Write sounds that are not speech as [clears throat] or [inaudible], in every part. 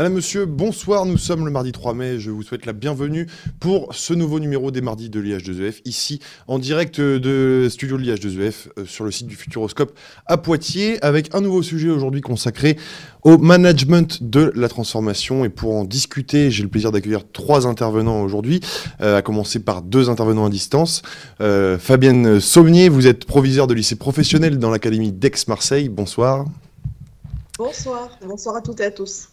Madame, Monsieur, bonsoir. Nous sommes le mardi 3 mai. Je vous souhaite la bienvenue pour ce nouveau numéro des mardis de l'IH2EF, ici en direct de studio de l'IH2EF euh, sur le site du Futuroscope à Poitiers, avec un nouveau sujet aujourd'hui consacré au management de la transformation. Et pour en discuter, j'ai le plaisir d'accueillir trois intervenants aujourd'hui, euh, à commencer par deux intervenants à distance. Euh, Fabienne Saumnier, vous êtes proviseur de lycée professionnel dans l'Académie d'Aix-Marseille. Bonsoir. Bonsoir, bonsoir à toutes et à tous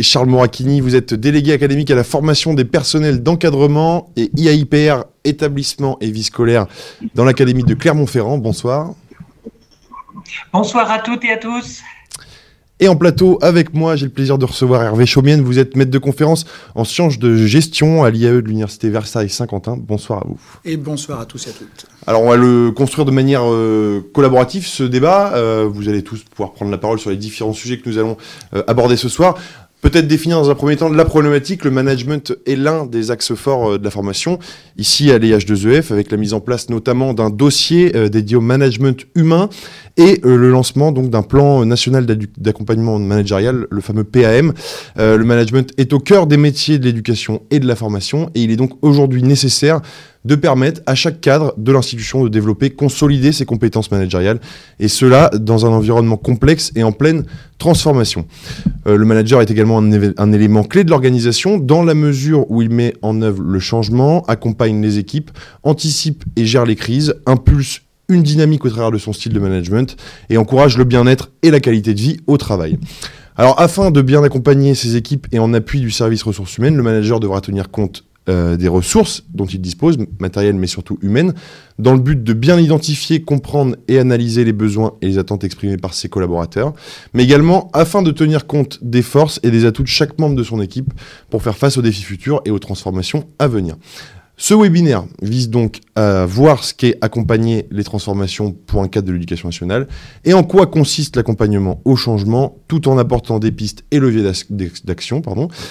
et Charles Moracchini, vous êtes délégué académique à la formation des personnels d'encadrement et IAIPR, établissement et vie scolaire dans l'Académie de Clermont-Ferrand. Bonsoir. Bonsoir à toutes et à tous. Et en plateau avec moi, j'ai le plaisir de recevoir Hervé Chaumienne. Vous êtes maître de conférence en sciences de gestion à l'IAE de l'Université Versailles-Saint-Quentin. Bonsoir à vous. Et bonsoir à tous et à toutes. Alors on va le construire de manière euh, collaborative ce débat. Euh, vous allez tous pouvoir prendre la parole sur les différents sujets que nous allons euh, aborder ce soir. Peut-être définir dans un premier temps la problématique. Le management est l'un des axes forts euh, de la formation. Ici, à l'EH2EF, avec la mise en place notamment d'un dossier euh, dédié au management humain et euh, le lancement d'un plan national d'accompagnement managérial, le fameux PAM. le management est au cœur des métiers de l'éducation et de la formation et il est donc aujourd'hui nécessaire de permettre à chaque cadre de l'institution de développer, consolider ses compétences managériales, et cela dans un environnement complexe et en pleine transformation. Euh, le manager est également un, élément clé de l'organisation dans la mesure où il met en œuvre le changement, accompagne les équipes, anticipe et gère les crises, impulse une dynamique au travers de son style de management et encourage le bien-être et la qualité de vie au travail. Alors afin de bien accompagner ses équipes et en appui du service ressources humaines, le manager devra tenir compte euh, des ressources dont il dispose, matérielles mais surtout humaines, dans le but de bien identifier, comprendre et analyser les besoins et les attentes exprimées par ses collaborateurs, mais également afin de tenir compte des forces et des atouts de chaque membre de son équipe pour faire face aux défis futurs et aux transformations à venir. Ce webinaire vise donc à voir ce qu'est accompagner les transformations pour un cadre de l'éducation nationale et en quoi consiste l'accompagnement au changement tout en apportant des pistes et leviers d'action.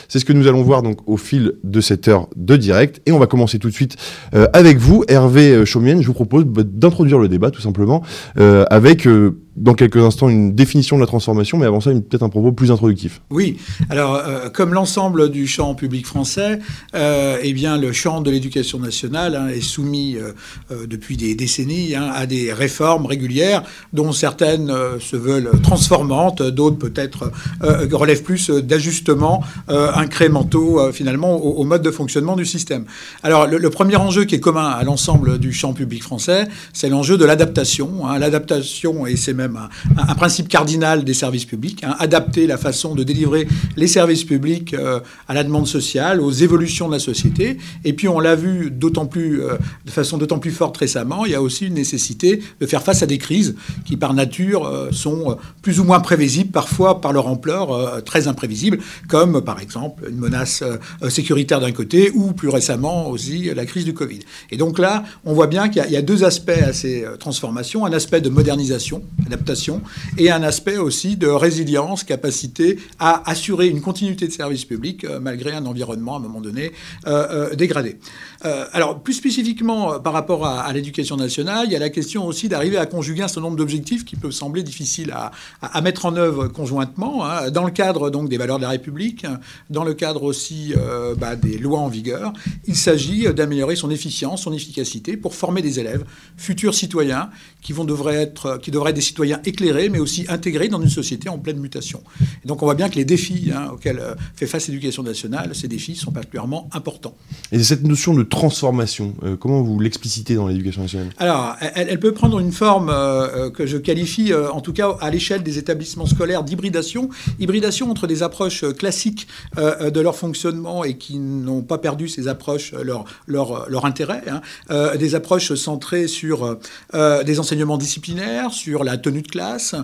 C'est ce que nous allons voir donc au fil de cette heure de direct et on va commencer tout de suite euh, avec vous, Hervé euh, Chaumienne. Je vous propose bah, d'introduire le débat tout simplement euh, avec dans quelques instants une définition de la transformation, mais avant ça, peut-être un propos plus introductif. Oui, alors euh, comme l'ensemble du champ public français, euh, eh bien le champ de l'éducation nationale hein, est soumis euh, euh, depuis des décennies hein, à des réformes régulières, dont certaines se veulent transformantes, d'autres peut-être relèvent plus d'ajustements incrémentaux finalement au, mode de fonctionnement du système. Alors le, premier enjeu qui est commun à l'ensemble du champ public français, c'est l'enjeu de l'adaptation. Hein, l'adaptation et c'est même un, principe cardinal des services publics, hein, adapter la façon de délivrer les services publics euh, à la demande sociale, aux évolutions de la société. Et puis on l'a vu d'autant plus, euh, de façon d'autant plus forte récemment, il y a aussi une nécessité de faire face à des crises qui par nature euh, sont plus ou moins prévisibles, parfois par leur ampleur très imprévisibles, comme par exemple une menace sécuritaire d'un côté ou plus récemment aussi la crise du Covid. Et donc là, on voit bien qu'il y, a deux aspects à ces transformations, un aspect de modernisation, adaptation, et un aspect aussi de résilience, capacité à assurer une continuité de service public euh, malgré un environnement à un moment donné euh, euh, dégradé. alors plus spécifiquement par rapport à, l'éducation nationale, il y a la question aussi d'arriver à conjuguer un certain nombre d'objectifs qui peuvent sembler difficiles à, mettre en œuvre conjointement, hein, dans le cadre donc des valeurs de la République, dans le cadre aussi bah, des lois en vigueur. Il s'agit d'améliorer son efficience, son efficacité pour former des élèves futurs citoyens qui vont devraient être, qui devraient être des citoyens éclairés, mais aussi intégrés dans une société en pleine mutation. Et donc on voit bien que les défis hein, auxquels euh, fait face l'éducation nationale, ces défis sont particulièrement importants. Et cette notion de transformation, euh, comment vous l'explicitez dans l'éducation nationale? Alors, elle, peut prendre une forme euh, que je qualifie, en tout cas à l'échelle des établissements scolaires, d'hybridation. Hybridation entre des approches classiques de leur fonctionnement et qui n'ont pas perdu ces approches, leur, leur, leur intérêt, hein, des approches centrées sur des enseignements disciplinaires, sur la tenue de classe,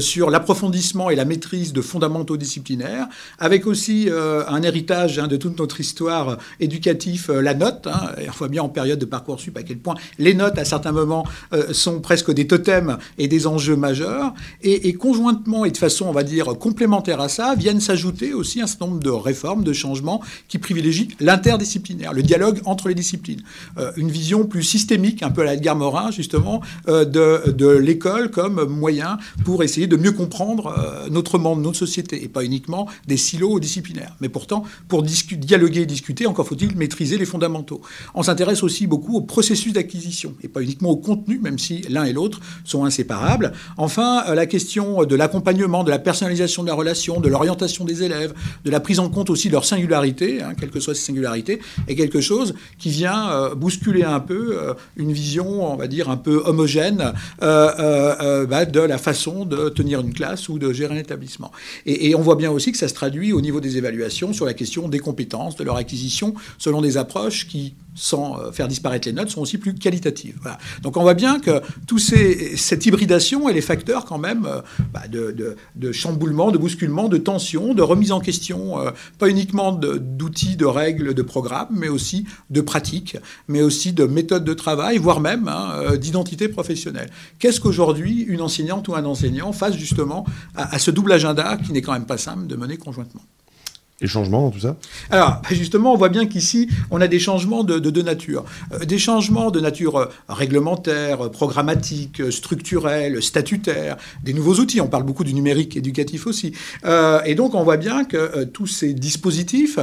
sur l'approfondissement et la maîtrise de fondamentaux disciplinaires, avec aussi un héritage hein, de toute notre histoire éducative, la note. Hein, et bien en période de parcours sup à quel point les notes, à certains moments, sont presque des totems et des enjeux majeurs. Et, conjointement et de façon, on va dire, complémentaire à ça, viennent s'ajouter aussi un certain nombre de réformes, de changements qui privilégient l'interdisciplinaire, le dialogue entre les disciplines. Euh, une vision plus systémique, un peu à la Edgar Morin, justement, euh, de, de l'école comme moyen pour essayer de mieux comprendre euh, notre monde, notre société, et pas uniquement des silos disciplinaires. Mais pourtant, pour dialoguer et discuter, encore faut-il maîtriser les fondamentaux. On s'intéresse aussi beaucoup au processus d'acquisition, et pas uniquement au contenu, même si l'un et l'autre sont inséparables. Enfin, la question de l'accompagnement, de la personnalisation de la relation, de l'orientation des élèves, de la prise en compte aussi de leur singularité, hein, quelles que soient ces singularités, est quelque chose qui vient euh, bousculer un peu euh, une vision, on va dire, un peu homogène euh, bah, de la façon de tenir une classe ou de gérer un établissement. Et, et, on voit bien aussi que ça se traduit au niveau des évaluations sur la question des compétences, de leur acquisition, selon des approches qui sans euh, faire disparaître les notes, sont aussi plus qualitatives. Donc on voit bien que tout ces, cette hybridation et les facteurs quand même euh, bah, de, chamboulement, de bousculement, de tension, de remise en question, euh, pas uniquement d'outils, de, règles, de programmes, mais aussi de pratiques, mais aussi de méthodes de travail, voire même hein, d'identité professionnelle. Qu'est-ce qu'aujourd'hui une enseignante ou un enseignant fasse justement à ce double agenda qui n'est quand même pas simple de mener conjointement? Les changements tout ça Alors, justement, on voit bien qu'ici, on a des changements de deux natures. Euh, des changements de nature euh, réglementaire, euh, programmatique, structurelle, statutaire, des nouveaux outils. On parle beaucoup du numérique éducatif aussi. et donc, on voit bien que tous ces dispositifs,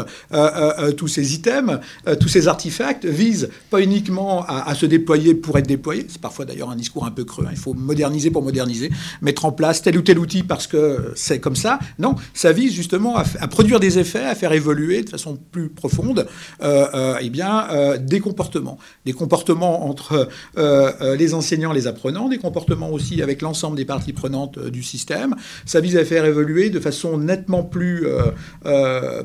tous ces items, tous ces artefacts visent pas uniquement à, se déployer pour être déployés. C'est parfois d'ailleurs un discours un peu creux. Hein. Il faut moderniser pour moderniser, mettre en place tel ou tel outil parce que c'est comme ça. Non, ça vise justement à, à produire des effets, à faire évoluer de façon plus profonde euh, euh, eh bien, euh, des comportements. Des comportements entre les enseignants, les apprenants, des comportements aussi avec l'ensemble des parties prenantes du système. Ça vise à faire évoluer de façon nettement plus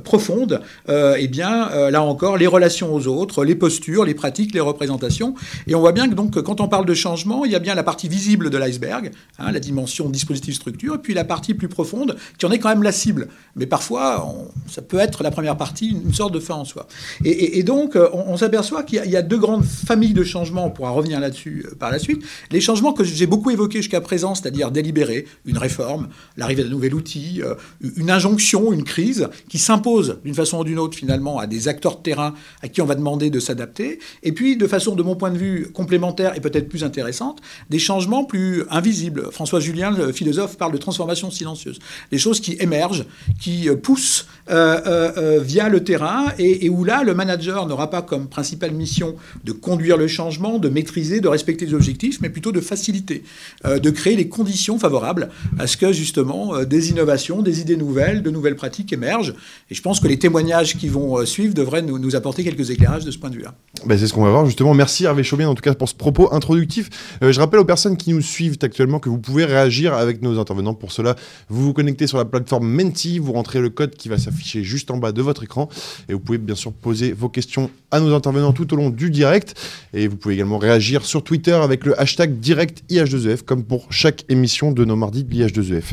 profonde, eh bien, là encore, les relations aux autres, les postures, les pratiques, les représentations. Et on voit bien que donc, quand on parle de changement, il y a bien la partie visible de l'iceberg, hein, la dimension dispositif-structure, et puis la partie plus profonde qui en est quand même la cible. Mais parfois, on, ça peut être la première partie, une sorte de fin en soi. Et, donc, euh, on, s'aperçoit qu'il y, a deux grandes familles de changements, on pourra revenir là-dessus euh, par la suite. Les changements que j'ai beaucoup évoqués jusqu'à présent, c'est-à-dire délibérés, une réforme, l'arrivée d'un nouvel outil, euh, une injonction, une crise, qui s'impose d'une façon ou d'une autre finalement à des acteurs de terrain à qui on va demander de s'adapter. Et puis, de façon, de mon point de vue, complémentaire et peut-être plus intéressante, des changements plus invisibles. François Julien, le philosophe, parle de transformation silencieuse. Des choses qui émergent, qui poussent euh, euh, via le terrain et, où là, le manager n'aura pas comme principale mission de conduire le changement, de maîtriser, de respecter les objectifs, mais plutôt de faciliter, de créer les conditions favorables à ce que justement des innovations, des idées nouvelles, de nouvelles pratiques émergent. Et je pense que les témoignages qui vont suivre devraient nous, apporter quelques éclairages de ce point de vue-là. Ben, c'est ce qu'on va voir justement. Merci Hervé Chaubien en tout cas pour ce propos introductif. je rappelle aux personnes qui nous suivent actuellement que vous pouvez réagir avec nos intervenants. Pour cela, vous vous connectez sur la plateforme Menti, vous rentrez le code qui va s'afficher juste en bas de votre écran. Et vous pouvez bien sûr poser vos questions à nos intervenants tout au long du direct. Et vous pouvez également réagir sur Twitter avec le hashtag direct IH2EF, comme pour chaque émission de nos mardis de l'IH2EF.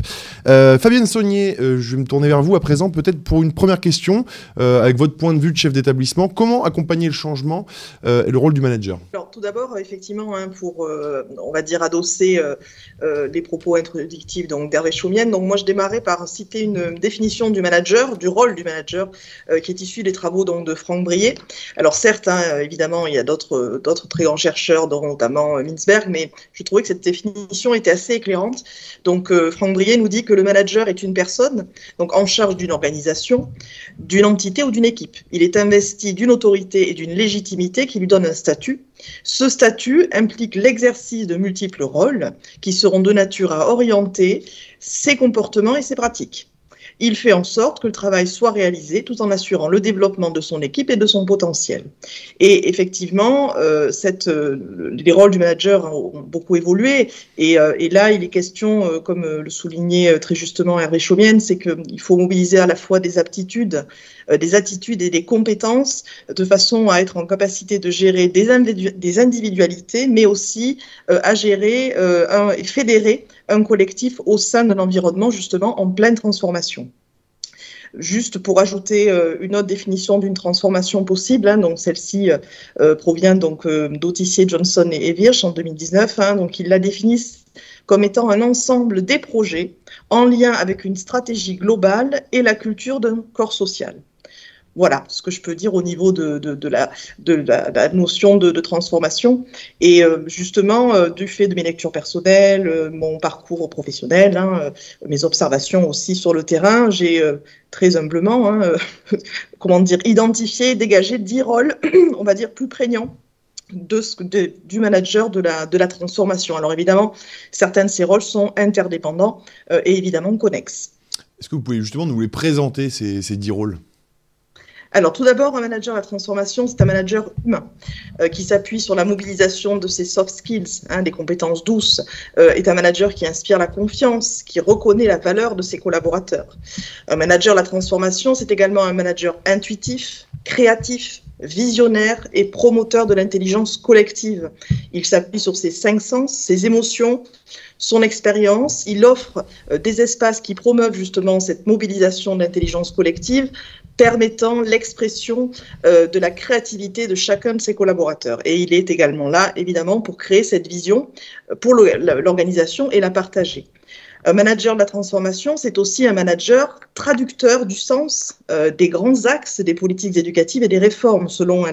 Euh, Fabienne Saunier, euh, je vais me tourner vers vous à présent, peut-être pour une première question, euh, avec votre point de vue de chef d'établissement. Comment accompagner le changement et le rôle du manager? Alors, tout d'abord, effectivement, hein, pour, on va dire, adosser les propos introductifs d'Hervé Chaumienne, donc moi je démarrais par citer une définition du manager, du rôle du manager, qui est issu des travaux donc, de Franck Brier. Alors certes, hein, évidemment, il y a d'autres très grands chercheurs, dont notamment Mintzberg, mais je trouvais que cette définition était assez éclairante. Donc Franck Brier nous dit que le manager est une personne donc en charge d'une organisation, d'une entité ou d'une équipe. Il est investi d'une autorité et d'une légitimité qui lui donne un statut. Ce statut implique l'exercice de multiples rôles qui seront de nature à orienter ses comportements et ses pratiques il fait en sorte que le travail soit réalisé tout en assurant le développement de son équipe et de son potentiel. Et effectivement, euh, cette, euh, les rôles du manager ont beaucoup évolué. Et, euh, et là, il est question, euh, comme le soulignait très justement Hervé Chaumienne, c'est qu'il faut mobiliser à la fois des aptitudes, des attitudes et des compétences de façon à être en capacité de gérer des, individualités, mais aussi à gérer et fédérer un collectif au sein d'un environnement justement en pleine transformation. Juste pour ajouter euh, une autre définition d'une transformation possible, hein, donc celle-ci euh, euh, provient donc d'Autissier, Johnson et, Virch en 2019. Hein, donc ils la définissent comme étant un ensemble des projets en lien avec une stratégie globale et la culture d'un corps social. Voilà ce que je peux dire au niveau de, la, notion de, transformation. Et euh, justement, euh, du fait de mes lectures personnelles, euh, mon parcours professionnel, hein, mes observations aussi sur le terrain, j'ai très humblement, hein, [laughs] comment dire, identifié, dégagé dix rôles, [clears throat] on va dire, plus prégnants du manager de la, transformation. Alors évidemment, certains de ces rôles sont interdépendants et évidemment connexes. Est-ce que vous pouvez justement nous les présenter, ces, ces dix rôles? Alors, tout d'abord, un manager à la transformation, c'est un manager humain euh, qui s'appuie sur la mobilisation de ses soft skills, hein, des compétences douces, euh, est un manager qui inspire la confiance, qui reconnaît la valeur de ses collaborateurs. Un manager à la transformation, c'est également un manager intuitif, créatif, visionnaire et promoteur de l'intelligence collective. Il s'appuie sur ses cinq sens, ses émotions, son expérience. Il offre euh, des espaces qui promeuvent justement cette mobilisation de l'intelligence collective permettant l'expression euh, de la créativité de chacun de ses collaborateurs. Et il est également là, évidemment, pour créer cette vision euh, pour l'organisation et la partager. Un manager de la transformation, c'est aussi un manager traducteur du sens euh, des grands axes des politiques éducatives et des réformes, selon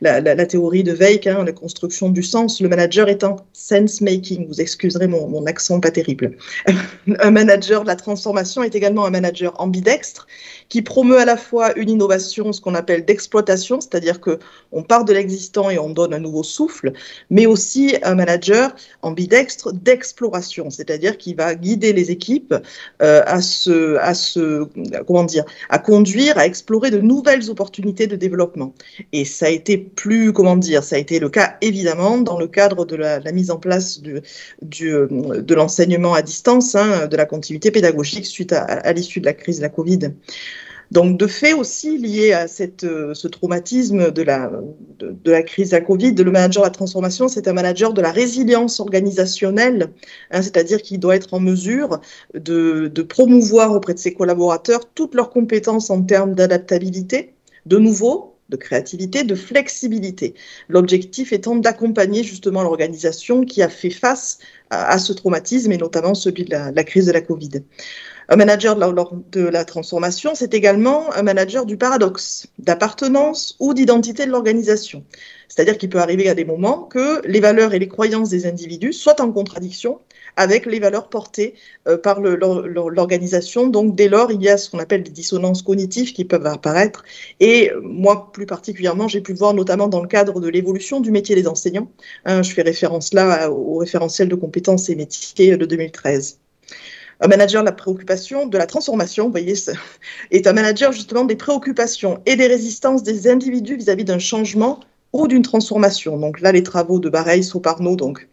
la, théorie de Weick, hein, la construction du sens. Le manager est un sense-making. Vous excuserez mon, accent pas terrible. [laughs] un manager de la transformation est également un manager ambidextre qui promeut à la fois une innovation, ce qu'on appelle d'exploitation, c'est-à-dire que on part de l'existant et on donne un nouveau souffle, mais aussi un manager ambidextre d'exploration, c'est-à-dire qui va guider les équipes euh, à se, à se, comment dire, à conduire, à explorer de nouvelles opportunités de développement. Et ça a été plus, comment dire, ça a été le cas évidemment dans le cadre de la, mise en place du de l'enseignement à distance, hein, de la continuité pédagogique suite à l'issue de la crise de la Covid. Donc, de fait aussi, lié à euh, ce traumatisme de la, de, la crise à Covid, le manager de la transformation, c'est un manager de la résilience organisationnelle, hein, c'est-à-dire qu'il doit être en mesure de, de promouvoir auprès de ses collaborateurs toutes leurs compétences en termes d'adaptabilité, de nouveau, de créativité, de flexibilité. L'objectif étant d'accompagner justement l'organisation qui a fait face à, ce traumatisme et notamment celui de la crise de la Covid. Un manager de la, transformation, c'est également un manager du paradoxe, d'appartenance ou d'identité de l'organisation. C'est-à-dire qu'il peut arriver à des moments que les valeurs et les croyances des individus soient en contradiction avec les valeurs portées euh, par l'organisation. Donc dès lors, il y a ce qu'on appelle des dissonances cognitives qui peuvent apparaître. Et moi, plus particulièrement, j'ai pu voir notamment dans le cadre de l'évolution du métier des enseignants. Hein, je fais référence là au référentiel de compétences et métiers de 2013. Un manager de la préoccupation, de la transformation, vous voyez, [laughs] est un manager justement des préoccupations et des résistances des individus vis-à-vis d'un changement ou d'une transformation. Donc là, les travaux de Bareil, Soparno, donc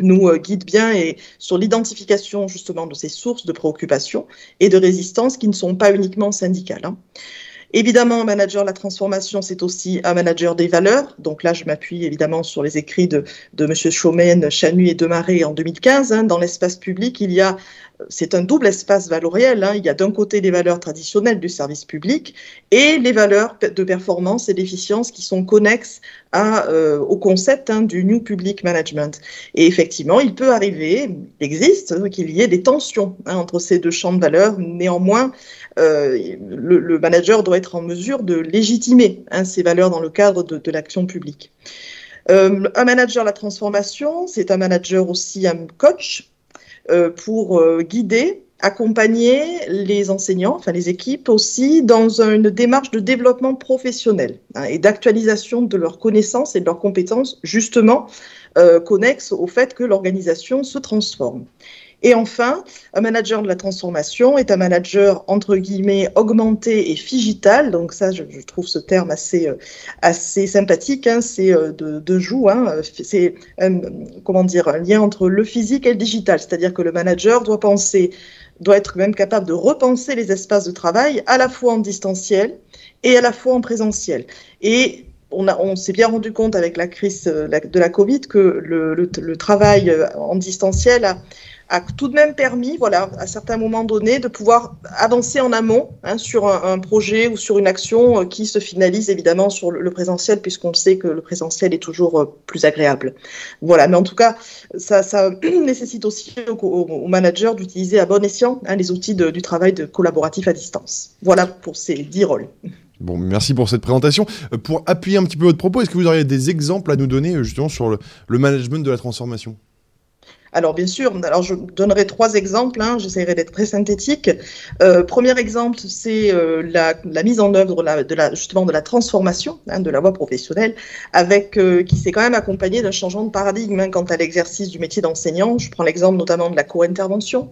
nous euh, guident bien et sur l'identification justement de ces sources de préoccupation et de résistance qui ne sont pas uniquement syndicales. Hein. Évidemment, un manager de la transformation, c'est aussi un manager des valeurs. Donc là, je m'appuie évidemment sur les écrits de, M. Chaumen, Chanu et Demaré en 2015. Hein. Dans l'espace public, il y a c'est un double espace valoriel. Hein. Il y a d'un côté les valeurs traditionnelles du service public et les valeurs de performance et d'efficience qui sont connexes euh, au concept hein, du New Public Management. Et effectivement, il peut arriver, il existe, hein, qu'il y ait des tensions entre ces deux champs de valeurs. Néanmoins, euh, le, manager doit être en mesure de légitimer ces valeurs dans le cadre de, l'action publique. Euh, un manager la transformation, c'est un manager aussi un coach pour euh, guider, accompagner les enseignants, enfin les équipes aussi, dans une démarche de développement professionnel hein, et d'actualisation de leurs connaissances et de leurs compétences, justement euh, connexes au fait que l'organisation se transforme. Et enfin, un manager de la transformation est un manager entre guillemets augmenté et figital. Donc ça, je, trouve ce terme assez euh, assez sympathique. Hein, c'est euh, de, de joue. Hein, c'est comment dire un lien entre le physique et le digital. C'est-à-dire que le manager doit penser, doit être même capable de repenser les espaces de travail à la fois en distanciel et à la fois en présentiel. Et on, s'est bien rendu compte avec la crise euh, de la Covid que le, le, le travail en distanciel a, a tout de même permis, voilà, à certains moments donnés, de pouvoir avancer en amont hein, sur un, projet ou sur une action qui se finalise évidemment sur le, présentiel, puisqu'on sait que le présentiel est toujours plus agréable. Voilà, mais en tout cas, ça, [clears throat] nécessite aussi aux, managers d'utiliser à bon escient hein, les outils du travail collaboratif à distance. Voilà pour ces dix rôles. Bon, merci pour cette présentation. Euh, pour appuyer un petit peu votre propos, est-ce que vous auriez des exemples à nous donner euh, justement sur le management de la transformation? Alors bien sûr, alors je donnerai trois exemples, hein, j'essaierai d'être très synthétique. Euh, premier exemple, c'est euh, la, mise en œuvre de la, justement de la transformation hein, de la voie professionnelle, avec euh, qui s'est quand même accompagné d'un changement de paradigme hein, quant à l'exercice du métier d'enseignant. Je prends l'exemple notamment de la co-intervention,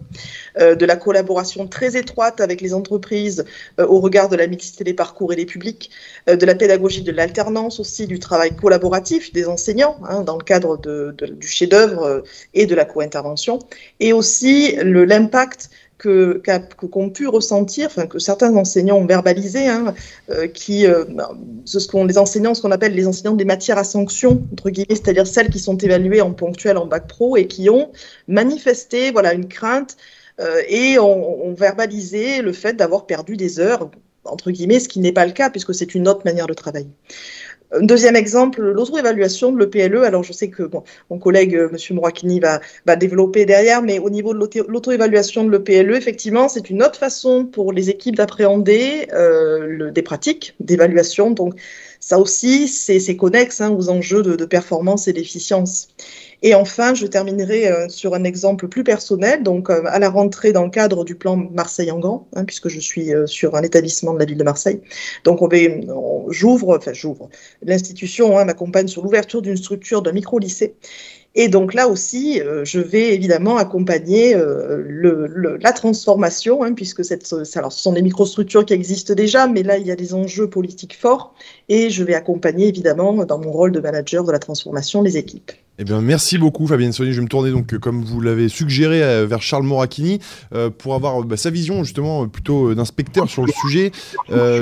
de la collaboration très étroite avec les entreprises au regard de la mixité des parcours et des publics, de la pédagogie de l'alternance aussi, du travail collaboratif des enseignants hein, dans le cadre du chef-d'œuvre et de la co-intervention, et aussi l'impact que qu'ont pu ressentir, enfin que certains enseignants ont verbalisé, hein, euh, qui euh, ce sont les enseignants, ce qu'on appelle les enseignants des matières à sanction entre guillemets, c'est-à-dire celles qui sont évaluées en ponctuel en bac pro et qui ont manifesté voilà une crainte euh, et ont, ont, verbalisé le fait d'avoir perdu des heures entre guillemets, ce qui n'est pas le cas puisque c'est une autre manière de travailler. Deuxième exemple, l'auto-évaluation de l'EPLE. Alors, je sais que mon collègue, euh, M. Mourakini, va, va, développer derrière, mais au niveau de l'auto-évaluation de l'EPLE, effectivement, c'est une autre façon pour les équipes d'appréhender euh, des pratiques d'évaluation. Donc, ça aussi, c'est connexe hein, aux enjeux de performance et d'efficience. Et enfin, je terminerai euh, sur un exemple plus personnel. Donc, euh, à la rentrée dans le cadre du plan Marseille en grand, hein, puisque je suis euh, sur un établissement de la ville de Marseille. Donc, on j'ouvre, enfin, j'ouvre. L'institution hein, m'accompagne sur l'ouverture d'une structure d'un micro-lycée. Et donc là aussi, je vais évidemment accompagner le, la transformation, hein, puisque cette, alors, ce sont des microstructures qui existent déjà, mais là, il y a des enjeux politiques forts. Et je vais accompagner évidemment, dans mon rôle de manager de la transformation, les équipes. Eh bien, merci beaucoup, Fabienne Sony. Je vais me tourner, donc, euh, comme vous l'avez suggéré, euh, vers Charles Moracchini euh, pour avoir bah, sa vision, justement, plutôt d'inspecteur sur le sujet.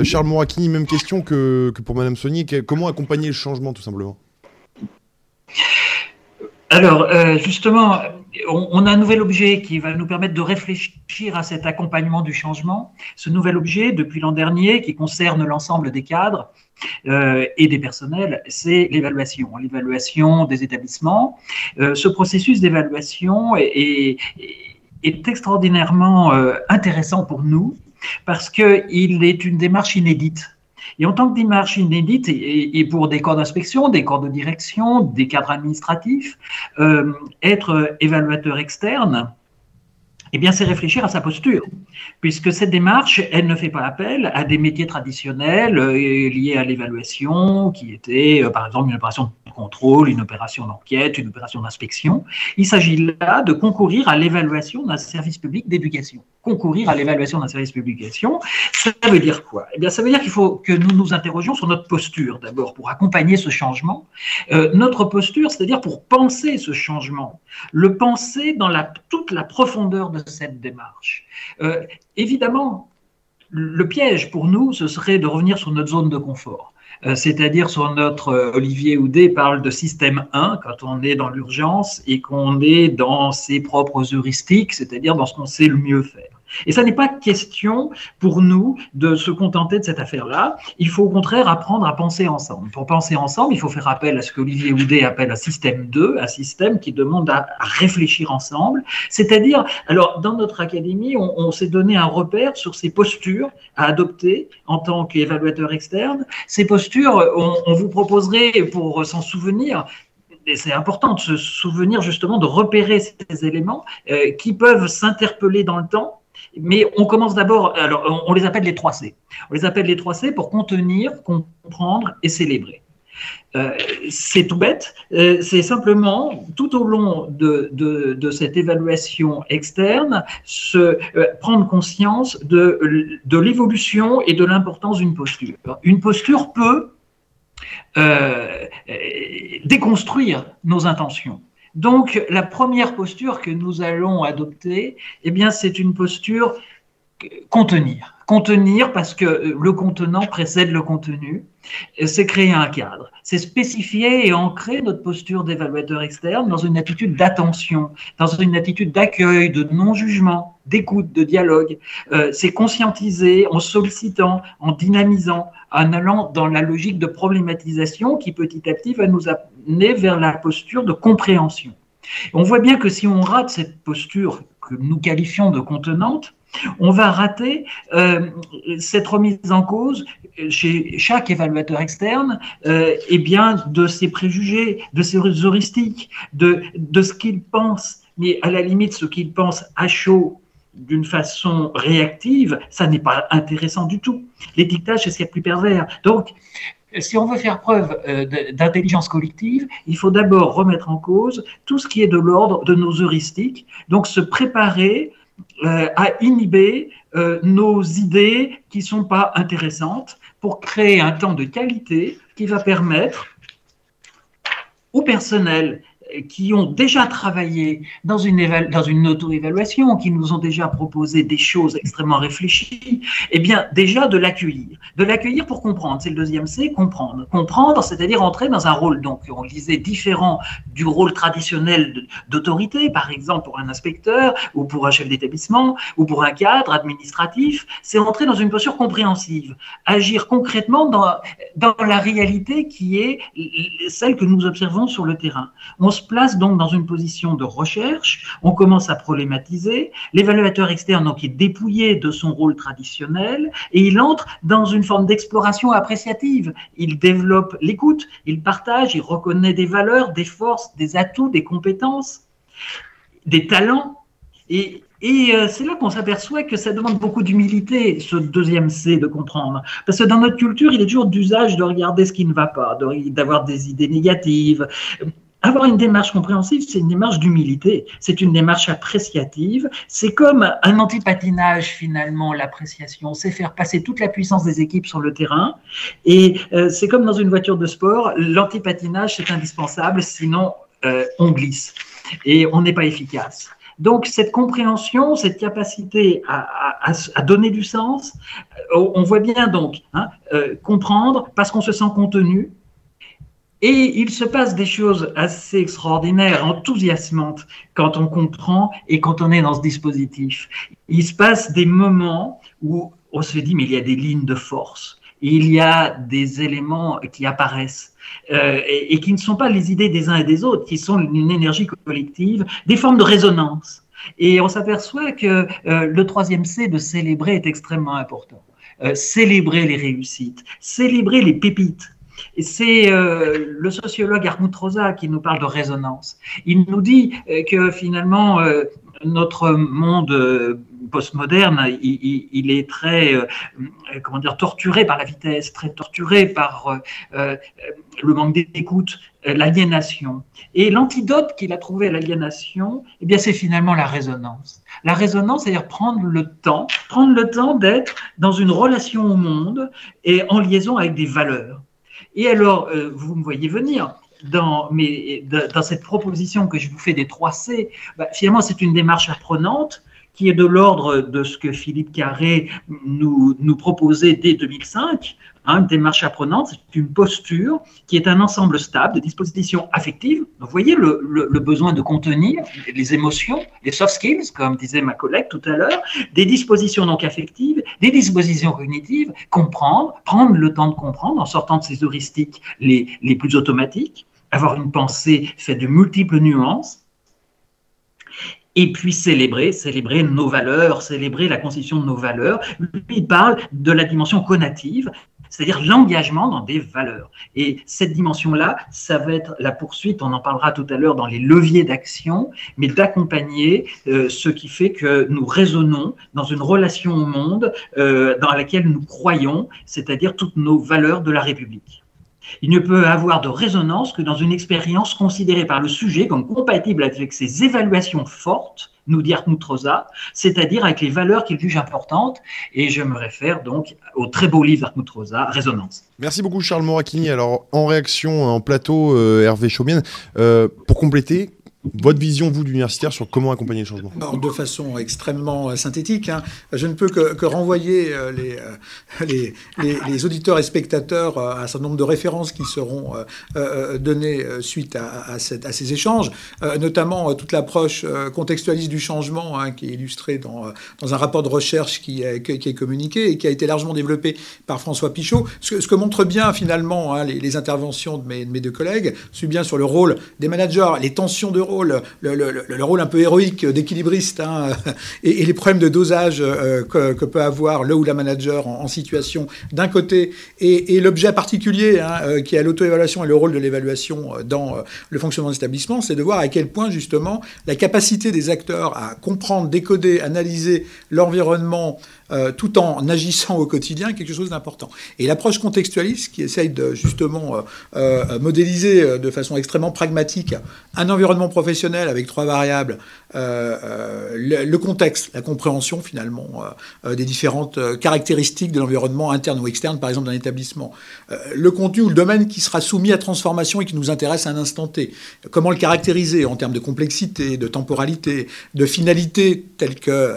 Charles Moracchini, même question que, que pour Madame Sony. Comment accompagner le changement, tout simplement? Alors, justement, on, a un nouvel objet qui va nous permettre de réfléchir à cet accompagnement du changement. Ce nouvel objet, depuis l'an dernier, qui concerne l'ensemble des cadres euh, et des personnels, c'est l'évaluation, l'évaluation des établissements. Euh, ce processus d'évaluation est, extraordinairement euh, intéressant pour nous parce qu'il est une démarche inédite. Et en tant que démarche inédite, et, pour des corps d'inspection, des corps de direction, des cadres administratifs, euh, être évaluateur externe, eh bien, c'est réfléchir à sa posture, puisque cette démarche, elle ne fait pas appel à des métiers traditionnels euh, liés à l'évaluation, qui étaient, euh, par exemple, une opération contrôle, une opération d'enquête, une opération d'inspection. Il s'agit là de concourir à l'évaluation d'un service public d'éducation. Concourir à l'évaluation d'un service public d'éducation, ça veut dire quoi? Eh bien, ça veut dire qu'il faut que nous nous interrogions sur notre posture, d'abord, pour accompagner ce changement. Euh, notre posture, c'est-à-dire pour penser ce changement, le penser dans toute la profondeur de cette démarche. Euh, évidemment, le piège pour nous, ce serait de revenir sur notre zone de confort. Euh, c'est-à-dire sur notre euh, Olivier Houdet parle de système 1 quand on est dans l'urgence et qu'on est dans ses propres heuristiques, c'est-à-dire dans ce qu'on sait le mieux faire. Et ça n'est pas question pour nous de se contenter de cette affaire-là. Il faut au contraire apprendre à penser ensemble. Pour penser ensemble, il faut faire appel à ce qu'Olivier Houdet appelle un système 2, un système qui demande à, réfléchir ensemble. C'est-à-dire, alors dans notre académie, on, s'est donné un repère sur ces postures à adopter en tant qu'évaluateur externe. Ces postures, on, vous proposerait, pour s'en souvenir, et c'est important de se souvenir justement de repérer ces éléments euh, qui peuvent s'interpeller dans le temps mais on commence d'abord, alors on les appelle les 3 C. On les appelle les 3 C pour contenir, comprendre et célébrer. Euh, c'est tout bête, euh, c'est simplement tout au long de, de, cette évaluation externe, se, euh, prendre conscience de, de l'évolution et de l'importance d'une posture. Une posture peut déconstruire nos intentions. Donc, la première posture que nous allons adopter, eh bien, c'est une posture contenir. Contenir parce que le contenant précède le contenu, c'est créer un cadre, c'est spécifier et ancrer notre posture d'évaluateur externe dans une attitude d'attention, dans une attitude d'accueil, de non-jugement, d'écoute, de dialogue. Euh, c'est conscientiser en sollicitant, en dynamisant, en allant dans la logique de problématisation qui petit à petit va nous amener vers la posture de compréhension. On voit bien que si on rate cette posture que nous qualifions de contenante, on va rater euh, cette remise en cause chez chaque évaluateur externe euh, eh bien, de ses préjugés, de ses heuristiques, de, de ce qu'il pense, mais à la limite ce qu'il pense à chaud d'une façon réactive, ça n'est pas intéressant du tout. L'étiquetage, c'est ce qu'il y a plus pervers. Donc, si on veut faire preuve euh, d'intelligence collective, il faut d'abord remettre en cause tout ce qui est de l'ordre de nos heuristiques, donc se préparer euh, à inhiber euh, nos idées qui ne sont pas intéressantes pour créer un temps de qualité qui va permettre au personnel qui ont déjà travaillé dans une, auto-évaluation, qui nous ont déjà proposé des choses extrêmement réfléchies, eh bien, déjà de l'accueillir. De l'accueillir pour comprendre. C'est le deuxième C, comprendre. Comprendre, c'est-à-dire entrer dans un rôle, donc, on disait, différent du rôle traditionnel d'autorité, par exemple, pour un inspecteur, ou pour un chef d'établissement, ou pour un cadre administratif. C'est entrer dans une posture compréhensive. Agir concrètement dans, dans la réalité qui est celle que nous observons sur le terrain. On se place donc dans une position de recherche, on commence à problématiser, l'évaluateur externe donc est dépouillé de son rôle traditionnel et il entre dans une forme d'exploration appréciative. Il développe l'écoute, il partage, il reconnaît des valeurs, des forces, des atouts, des compétences, des talents et et euh, c'est là qu'on s'aperçoit que ça demande beaucoup d'humilité, ce deuxième C de comprendre. Parce que dans notre culture, il est toujours d'usage de regarder ce qui ne va pas, d'avoir des idées négatives, avoir une démarche compréhensive, c'est une démarche d'humilité, c'est une démarche appréciative. C'est comme un antipatinage finalement, l'appréciation, c'est faire passer toute la puissance des équipes sur le terrain. Et euh, c'est comme dans une voiture de sport, l'antipatinage c'est indispensable, sinon euh, on glisse et on n'est pas efficace. Donc cette compréhension, cette capacité à, donner du sens, euh, on voit bien donc hein, comprendre parce qu'on se sent contenu, et il se passe des choses assez extraordinaires, enthousiasmantes, quand on comprend et quand on est dans ce dispositif. Il se passe des moments où on se dit, mais il y a des lignes de force, il y a des éléments qui apparaissent. Euh, et, qui ne sont pas les idées des uns et des autres, qui sont une énergie collective, des formes de résonance. Et on s'aperçoit que euh, le troisième C de célébrer est extrêmement important. Euh, célébrer les réussites, célébrer les pépites, c'est euh, le sociologue Armut Rosa qui nous parle de résonance. Il nous dit euh, que finalement, euh, notre monde postmoderne, il, est très, comment dire, torturé par la vitesse, très torturé par le manque d'écoute, l'aliénation. Et l'antidote qu'il a trouvé à l'aliénation, eh c'est finalement la résonance. La résonance, c'est-à-dire prendre le temps, prendre le temps d'être dans une relation au monde et en liaison avec des valeurs. Et alors, euh, vous me voyez venir. Dans, dans cette proposition que je vous fais des 3 C, bah, finalement, c'est une démarche apprenante qui est de l'ordre de ce que Philippe Carré nous, proposait dès 2005, Hein, une démarche apprenante, c'est une posture qui est un ensemble stable de dispositions affectives. vous voyez le, besoin de contenir les émotions, les soft skills, comme disait ma collègue tout à l'heure, des dispositions donc affectives, des dispositions cognitives, comprendre, prendre le temps de comprendre en sortant de ces heuristiques les plus automatiques, avoir une pensée faite de multiples nuances, et puis célébrer, célébrer nos valeurs, célébrer la constitution de nos valeurs. Lui, il parle de la dimension conative, c'est-à-dire l'engagement dans des valeurs. Et cette dimension-là, ça va être la poursuite, on en parlera tout à l'heure dans les leviers d'action, mais d'accompagner euh, ce qui fait que nous raisonnons dans une relation au monde euh, dans laquelle nous croyons, c'est-à-dire toutes nos valeurs de la République. Il ne peut avoir de résonance que dans une expérience considérée par le sujet comme compatible avec ses évaluations fortes nous dit Hartmut Rosa, c'est-à-dire avec les valeurs qu'il juge importantes. Et je me réfère donc au très beau livre d'Hartmut Rosa, Résonance. Merci beaucoup Charles Moracchini. Alors en réaction, en plateau, euh, Hervé Chaumienne, euh, pour compléter, votre vision, vous, d'universitaire, sur comment accompagner le changement De façon extrêmement euh, synthétique, hein, je ne peux que, renvoyer euh, les, les, auditeurs et spectateurs à un certain nombre de références qui seront données suite à, ces échanges, notamment toute l'approche contextualiste du changement hein, qui est illustrée dans, un rapport de recherche qui est, communiqué et qui a été largement développé par François Pichot. Ce, que montre bien finalement hein, les, interventions de mes, de mes deux collègues, c'est bien sur le rôle des managers, les tensions de rôle, le, rôle un peu héroïque d'équilibriste hein, [laughs] et, les problèmes de dosage euh, que, peut avoir le ou la manager en, situation d'un côté et, l'objet particulier hein, euh, qui est l'auto-évaluation et le rôle de l'évaluation euh, dans le fonctionnement de l'établissement, c'est de voir à quel point justement la capacité des acteurs à comprendre, décoder, analyser l'environnement tout en agissant au quotidien quelque chose d'important. Et l'approche contextualiste qui essaye de justement modéliser de façon extrêmement pragmatique un environnement professionnel avec trois variables, euh, euh, le, contexte, la compréhension finalement euh, des différentes caractéristiques de l'environnement interne ou externe, par exemple d'un établissement, le contenu ou le domaine qui sera soumis à transformation et qui nous intéresse à un instant T, comment le caractériser en termes de complexité, de temporalité, de finalité, telle que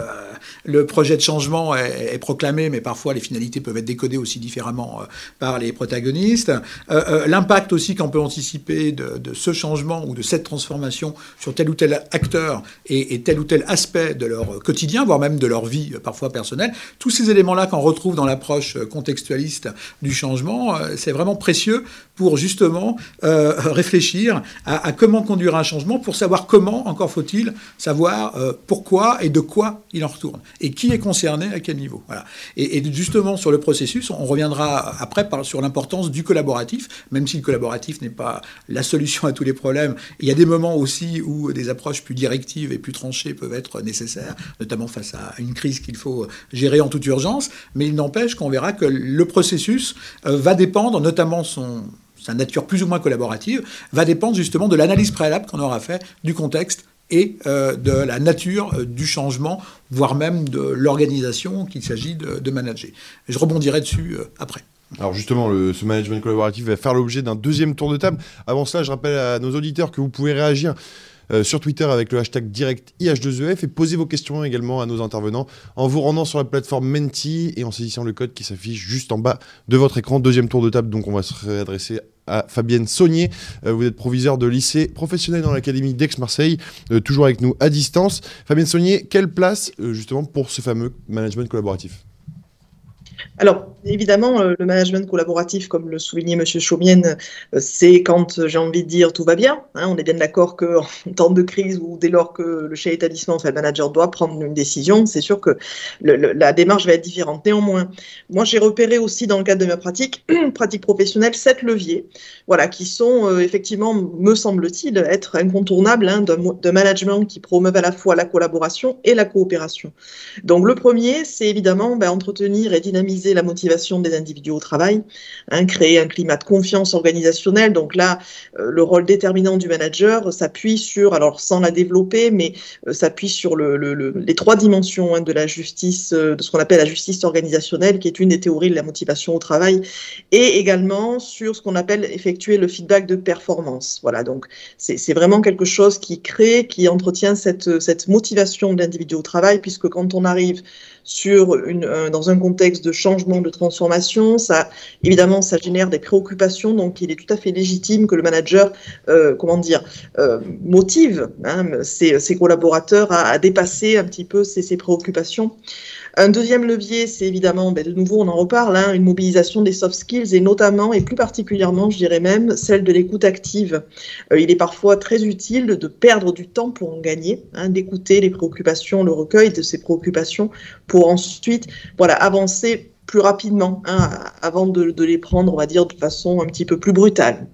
le projet de changement est, proclamé, mais parfois les finalités peuvent être décodées aussi différemment par les protagonistes. L'impact aussi qu'on peut anticiper de, ce changement ou de cette transformation sur tel ou tel acteur et, tel ou tel aspect de leur quotidien, voire même de leur vie euh, parfois personnelle. Tous ces éléments-là qu'on retrouve dans l'approche euh, contextualiste du changement, euh, c'est vraiment précieux pour justement réfléchir à, comment conduire un changement, pour savoir comment, encore faut-il savoir pourquoi et de quoi il en retourne, et qui est concerné à quel niveau. Voilà. Et, justement sur le processus, on reviendra après sur l'importance du collaboratif, même si le collaboratif n'est pas la solution à tous les problèmes. Il y a des moments aussi où des approches plus directives et plus tranchées peuvent être nécessaires, notamment face à une crise qu'il faut gérer en toute urgence, mais il n'empêche qu'on verra que le processus euh, va dépendre, notamment son, sa nature plus ou moins collaborative, va dépendre justement de l'analyse préalable qu'on aura fait du contexte et euh, de la nature euh, du changement, voire même de l'organisation qu'il s'agit de, manager. je rebondirai dessus après. Alors justement, ce management collaboratif va faire l'objet d'un deuxième tour de table. Avant cela, je rappelle à nos auditeurs que vous pouvez réagir euh, sur Twitter avec le hashtag direct IH2EF et poser vos questions également à nos intervenants en vous rendant sur la plateforme Menti et en saisissant le code qui s'affiche juste en bas de votre écran. Deuxième tour de table, donc on va se réadresser à Fabienne Saunier. Euh, vous êtes proviseur de lycée professionnel dans l'Académie d'Aix-Marseille, euh, toujours avec nous à distance. Fabienne Saunier, quelle place justement pour ce fameux management collaboratif? Alors, évidemment, euh, le management collaboratif, comme le soulignait M. Chaumienne, euh, c'est quand euh, j'ai envie de dire tout va bien. Hein. on est bien d'accord qu'en [laughs] temps de crise ou dès lors que le chef d'établissement, enfin le manager doit prendre une décision, c'est sûr que la démarche va être différente. Néanmoins, moi j'ai repéré aussi dans le cadre de ma pratique, [clears throat] pratique professionnelle, sept leviers, voilà, qui sont effectivement, me semble-t-il, être incontournables hein, d'un management qui promeuve à la fois la collaboration et la coopération. Donc le premier, c'est évidemment ben, entretenir et dynamiser la motivation des individus au travail, hein, créer un climat de confiance organisationnelle. Donc là, euh, le rôle déterminant du manager s'appuie sur, alors sans la développer, mais euh, s'appuie sur le, les trois dimensions hein, de la justice, euh, de ce qu'on appelle la justice organisationnelle, qui est une des théories de la motivation au travail, et également sur ce qu'on appelle effectuer le feedback de performance. Voilà, donc c'est vraiment quelque chose qui crée, qui entretient cette, cette motivation de l'individu au travail, puisque quand on arrive sur euh, dans un contexte de changement, de transformation. Ça, évidemment, ça génère des préoccupations, donc il est tout à fait légitime que le manager, euh, comment dire, euh, motive hein, ses, ses, collaborateurs à, dépasser un petit peu ces, ces préoccupations. Un deuxième levier, c'est évidemment, ben, de nouveau, on en reparle, hein, une mobilisation des soft skills et notamment et plus particulièrement, je dirais même, celle de l'écoute active. Euh, il est parfois très utile de perdre du temps pour en gagner, hein, d'écouter les préoccupations, le recueil de ces préoccupations pour ensuite voilà, avancer plus rapidement hein, avant de, les prendre, on va dire, de façon un petit peu plus brutale.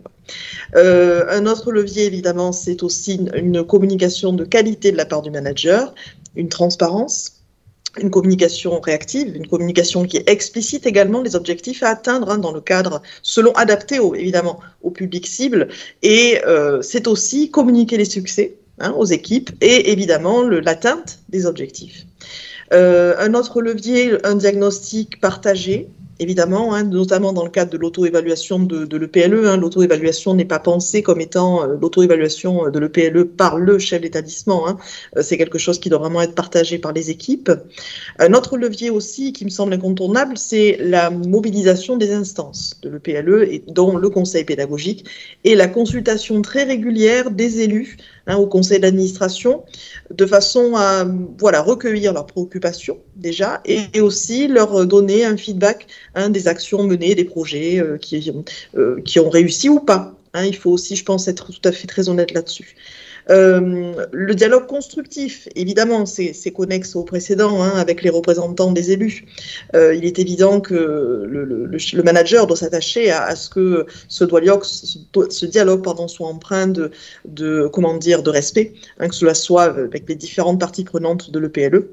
Euh, un autre levier, évidemment, c'est aussi une, communication de qualité de la part du manager, une transparence, une communication réactive, une communication qui explicite également les objectifs à atteindre hein, dans le cadre, selon adapté au, évidemment au public cible. Et euh, c'est aussi communiquer les succès hein, aux équipes et évidemment l'atteinte des objectifs. Euh, un autre levier, un diagnostic partagé, évidemment, hein, notamment dans le cadre de l'auto-évaluation de, l'EPLE. Hein. l'auto-évaluation n'est pas pensée comme étant euh, l'auto-évaluation de l'EPLE par le chef d'établissement. Hein. Euh, c'est quelque chose qui doit vraiment être partagé par les équipes. Un autre levier aussi qui me semble incontournable, c'est la mobilisation des instances de l'EPLE, et dont le conseil pédagogique, et la consultation très régulière des élus Hein, au conseil d'administration, de façon à voilà, recueillir leurs préoccupations déjà et, aussi leur donner un feedback hein, des actions menées, des projets euh, qui, euh, qui ont réussi ou pas. Hein. il faut aussi, je pense, être tout à fait très honnête là-dessus. Euh, le dialogue constructif, évidemment, c'est connexe au précédent hein, avec les représentants des élus. Euh, il est évident que le, manager doit s'attacher à, ce que ce dialogue, ce dialogue pardon, soit empreint de, comment dire, de respect, hein, que cela soit avec les différentes parties prenantes de l'EPLE.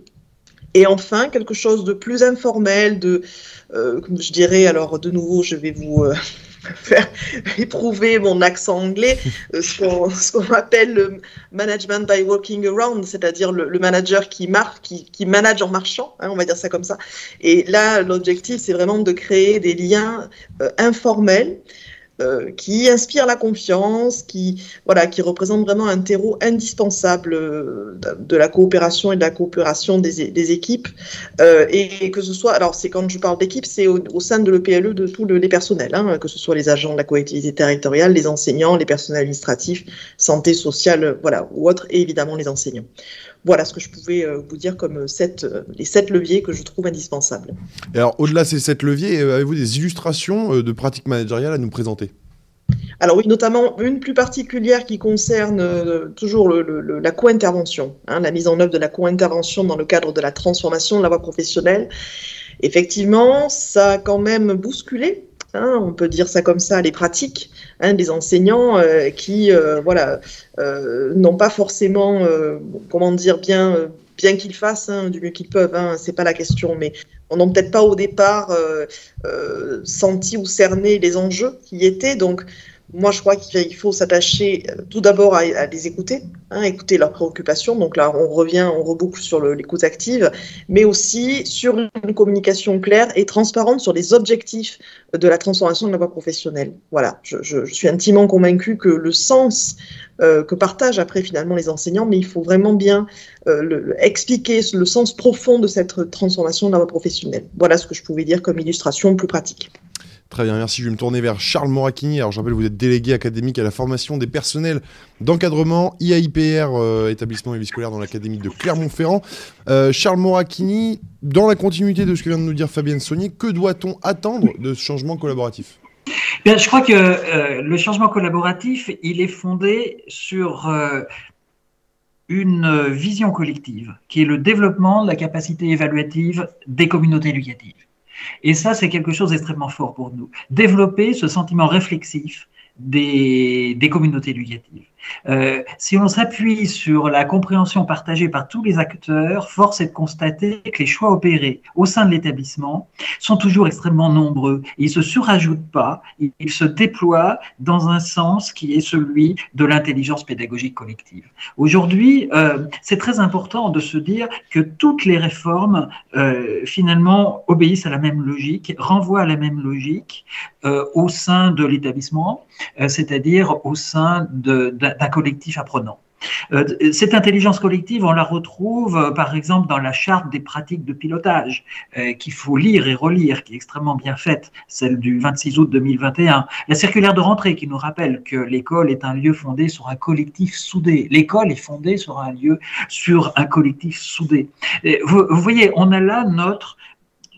Et enfin, quelque chose de plus informel, de, euh, je dirais, alors de nouveau, je vais vous, euh, [laughs] faire éprouver mon accent anglais, euh, ce qu'on appelle le management by walking around, c'est-à-dire le, manager qui marche, qui, qui, manage en marchant, hein, on va dire ça comme ça. Et là, l'objectif, c'est vraiment de créer des liens euh, informels euh, qui inspire la confiance, qui, voilà, qui représente vraiment un terreau indispensable euh, de la coopération et de la coopération des, équipes. Euh, et, que ce soit, alors c'est quand je parle d'équipe, c'est au, sein de l'EPLE de tous les personnels, hein, que ce soit les agents de la collectivité territoriale, les enseignants, les personnels administratifs, santé sociale, voilà, ou autres, et évidemment les enseignants. Voilà ce que je pouvais vous dire comme sept, les sept leviers que je trouve indispensables. Et alors, au-delà de ces sept leviers, avez-vous des illustrations de pratiques managériales à nous présenter? Alors oui, notamment une plus particulière qui concerne euh, toujours la co-intervention, hein, la mise en œuvre de la co-intervention dans le cadre de la transformation de la voie professionnelle. Effectivement, ça a quand même bousculé, hein, on peut dire ça comme ça, les pratiques hein, des enseignants euh, qui, euh, voilà, n'ont pas forcément, comment dire, bien bien qu'ils fassent du mieux qu'ils peuvent, hein, c'est pas la question, mais on n'a peut-être pas au départ senti ou cerné les enjeux qui y étaient. Donc, moi, je crois qu'il faut s'attacher euh, tout d'abord à, les écouter, hein, écouter leurs préoccupations. Donc là, on revient, on reboucle sur l'écoute active, mais aussi sur une communication claire et transparente sur les objectifs de la transformation de la voie professionnelle. Voilà, je, suis intimement convaincue que le sens euh, que partagent après finalement les enseignants, mais il faut vraiment bien euh, expliquer le sens profond de cette transformation de la voie professionnelle. Voilà ce que je pouvais dire comme illustration plus pratique. Très bien, merci. Je vais me tourner vers Charles Moracchini. Alors, je rappelle, vous êtes délégué académique à la formation des personnels d'encadrement IAIPR, euh, établissement et scolaire dans l'académie de Clermont-Ferrand. Euh, Charles Moracchini, dans la continuité de ce que vient de nous dire Fabienne Saunier, que doit-on attendre de ce changement collaboratif? Bien, je crois que euh, le changement collaboratif, il est fondé sur une vision collective, qui est le développement de la capacité évaluative des communautés éducatives. Et ça, c'est quelque chose d'extrêmement fort pour nous. Développer ce sentiment réflexif des, communautés éducatives. Euh, si on s'appuie sur la compréhension partagée par tous les acteurs, force est de constater que les choix opérés au sein de l'établissement sont toujours extrêmement nombreux. Ils se surajoutent pas, ils se déploient dans un sens qui est celui de l'intelligence pédagogique collective. Aujourd'hui, euh, c'est très important de se dire que toutes les réformes, euh, finalement, obéissent à la même logique, renvoient à la même logique au sein de l'établissement, c'est-à-dire au sein de d'un collectif apprenant. Euh, cette intelligence collective, on la retrouve euh, par exemple dans la charte des pratiques de pilotage euh, qu'il faut lire et relire, qui est extrêmement bien faite, celle du 26 août 2021. La circulaire de rentrée qui nous rappelle que l'école est un lieu fondé sur un collectif soudé. L'école est fondée sur un lieu, sur un collectif soudé. vous voyez, on a là notre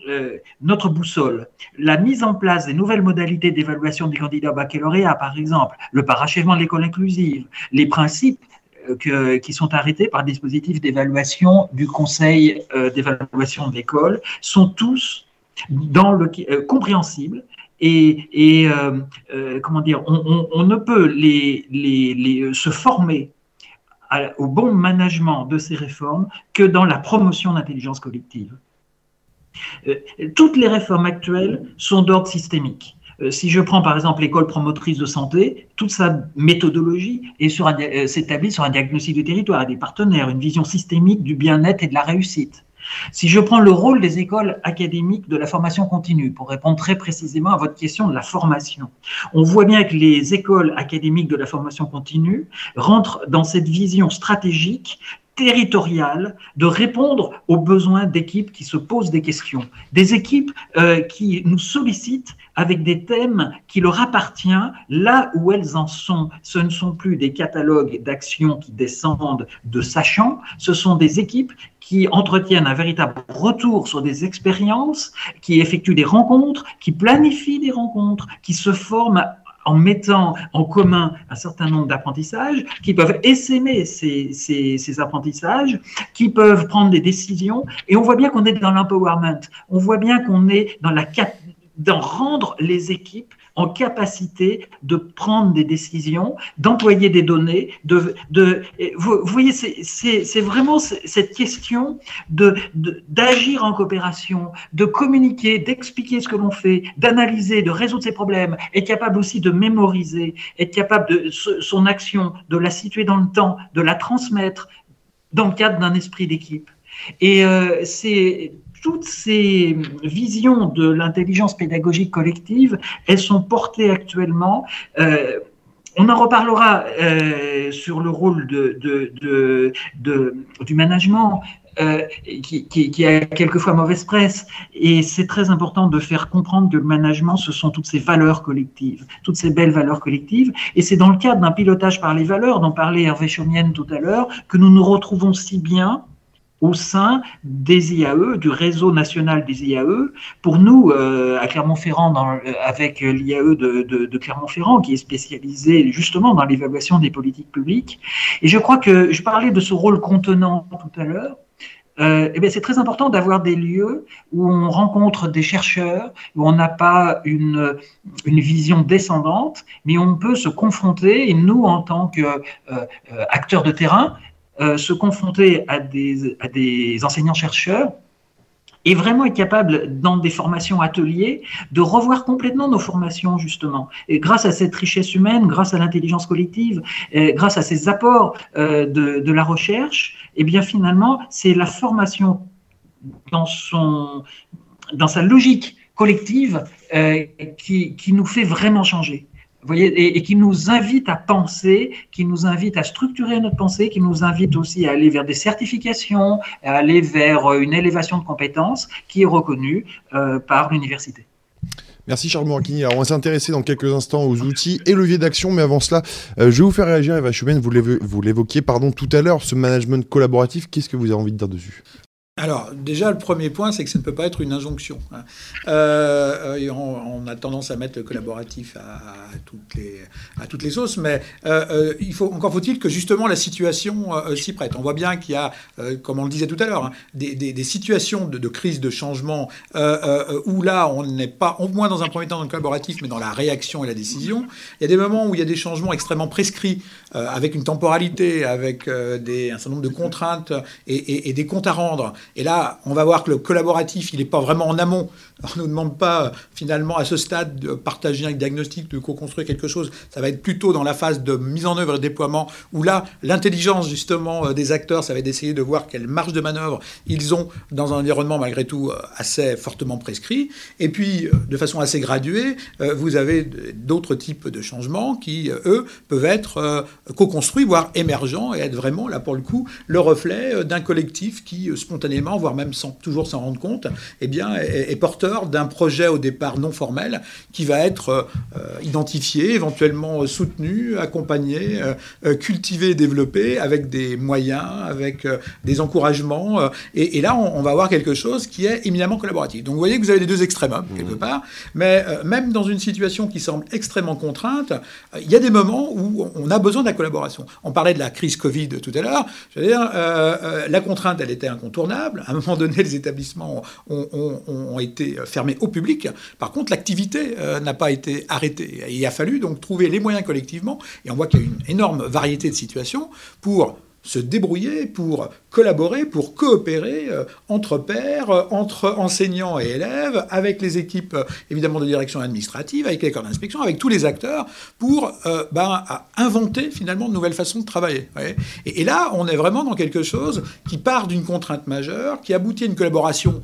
euh, notre boussole, la mise en place des nouvelles modalités d'évaluation des candidats au baccalauréat, par exemple, le parachèvement de l'école inclusive, les principes euh, qui sont arrêtés par le dispositif d'évaluation du Conseil euh, d'évaluation de l'école, sont tous compréhensibles et, comment dire, on, ne peut se former au bon management de ces réformes que dans la promotion d'intelligence collective. Euh, toutes les réformes actuelles sont d'ordre systémique. Euh, si je prends par exemple l'école promotrice de santé, toute sa méthodologie euh, s'établit sur un diagnostic du territoire, des partenaires, une vision systémique du bien-être et de la réussite. Si je prends le rôle des écoles académiques de la formation continue, pour répondre très précisément à votre question de la formation, on voit bien que les écoles académiques de la formation continue rentrent dans cette vision stratégique territoriale de répondre aux besoins d'équipes qui se posent des questions, des équipes euh, qui nous sollicitent avec des thèmes qui leur appartiennent là où elles en sont. Ce ne sont plus des catalogues d'actions qui descendent de sachants, ce sont des équipes qui entretiennent un véritable retour sur des expériences, qui effectuent des rencontres, qui planifient des rencontres, qui se forment en mettant en commun un certain nombre d'apprentissages, qui peuvent essaimer ces, ces, apprentissages, qui peuvent prendre des décisions. Et on voit bien qu'on est dans l'empowerment. On voit bien qu'on est dans la dans rendre les équipes en capacité de prendre des décisions, d'employer des données, de, de vous, voyez, c'est vraiment cette question de d'agir en coopération, de communiquer, d'expliquer ce que l'on fait, d'analyser, de résoudre ses problèmes, être capable aussi de mémoriser, être capable de son action, de la situer dans le temps, de la transmettre dans le cadre d'un esprit d'équipe. Et euh, c'est toutes ces visions de l'intelligence pédagogique collective, elles sont portées actuellement. Euh, on en reparlera euh, sur le rôle du management. Euh, qui, a quelquefois mauvaise presse. Et c'est très important de faire comprendre que le management, ce sont toutes ces valeurs collectives, toutes ces belles valeurs collectives. Et c'est dans le cadre d'un pilotage par les valeurs, dont parlait Hervé Chaumienne tout à l'heure, que nous nous retrouvons si bien au sein des IAE, du réseau national des IAE. Pour nous, euh, à Clermont-Ferrand, euh, avec l'IAE de, Clermont-Ferrand, qui est spécialisé justement dans l'évaluation des politiques publiques. Et je crois que je parlais de ce rôle contenant tout à l'heure. Euh, eh c'est très important d'avoir des lieux où on rencontre des chercheurs, où on n'a pas une, une vision descendante, mais on peut se confronter, et nous, en tant qu'acteurs de terrain, euh, se confronter à des, enseignants-chercheurs et vraiment être capable, dans des formations ateliers, de revoir complètement nos formations, justement. Et grâce à cette richesse humaine, grâce à l'intelligence collective, grâce à ces apports euh, de, la recherche, et eh bien finalement, c'est la formation dans, son, dans sa logique collective euh, qui, qui nous fait vraiment changer et, qui nous invite à penser, qui nous invite à structurer notre pensée, qui nous invite aussi à aller vers des certifications, à aller vers euh, une élévation de compétences qui est reconnue euh, par l'université. Merci Charles Morakini. Alors on va s'intéresser dans quelques instants aux outils et leviers d'action, mais avant cela, euh, je vais vous faire réagir, Eva Schumann, vous l'évoquiez pardon tout à l'heure, ce management collaboratif, qu'est-ce que vous avez envie de dire dessus? Alors, déjà, le premier point, c'est que ça ne peut pas être une injonction. Hein. Euh, euh, on, a tendance à mettre le collaboratif à, toutes, les, à toutes les sauces, mais euh, il faut, encore faut-il que justement la situation s'y prête. On voit bien qu'il y a, comme on le disait tout à l'heure, hein, des, situations de, crise, de changement, où là, on n'est pas, au moins dans un premier temps dans le collaboratif, mais dans la réaction et la décision. Il y a des moments où il y a des changements extrêmement prescrits, avec une temporalité, avec des, un certain nombre de contraintes et des comptes à rendre. Et là, on va voir que le collaboratif, il n'est pas vraiment en amont. On ne nous demande pas finalement à ce stade de partager un diagnostic, de co-construire quelque chose. Ça va être plutôt dans la phase de mise en œuvre et de déploiement, où là, l'intelligence justement euh, des acteurs, ça va être d'essayer de voir quelle marge de manœuvre ils ont dans un environnement malgré tout euh, assez fortement prescrit. Et puis, euh, de façon assez graduée, vous avez d'autres types de changements qui, eux, peuvent être co-construits, voire émergents, et être vraiment, là pour le coup, le reflet d'un collectif qui, spontanément, voire même sans toujours s'en rendre compte, eh bien, est porteur d'un projet au départ non formel qui va être euh, identifié, éventuellement euh, soutenu, accompagné, euh, cultivé, développé avec des moyens, avec des encouragements. Et, là, on, va avoir quelque chose qui est éminemment collaboratif. Donc vous voyez que vous avez les deux extrêmes, hein, quelque mmh. part. Mais même dans une situation qui semble extrêmement contrainte, il y a des moments où on a besoin de la collaboration. On parlait de la crise Covid tout à l'heure. Je veux dire, la contrainte, elle était incontournable. À un moment donné, les établissements ont été euh, fermé au public. Par contre, l'activité euh, n'a pas été arrêtée. il a fallu donc trouver les moyens collectivement, et on voit qu'il y a une énorme variété de situations pour se débrouiller pour collaborer, pour coopérer euh, entre pairs, euh, entre enseignants et élèves, avec les équipes euh, évidemment de direction administrative, avec les corps d'inspection, avec tous les acteurs, pour ben, inventer finalement de nouvelles façons de travailler. Et, et là, on est vraiment dans quelque chose qui part d'une contrainte majeure, qui aboutit à une collaboration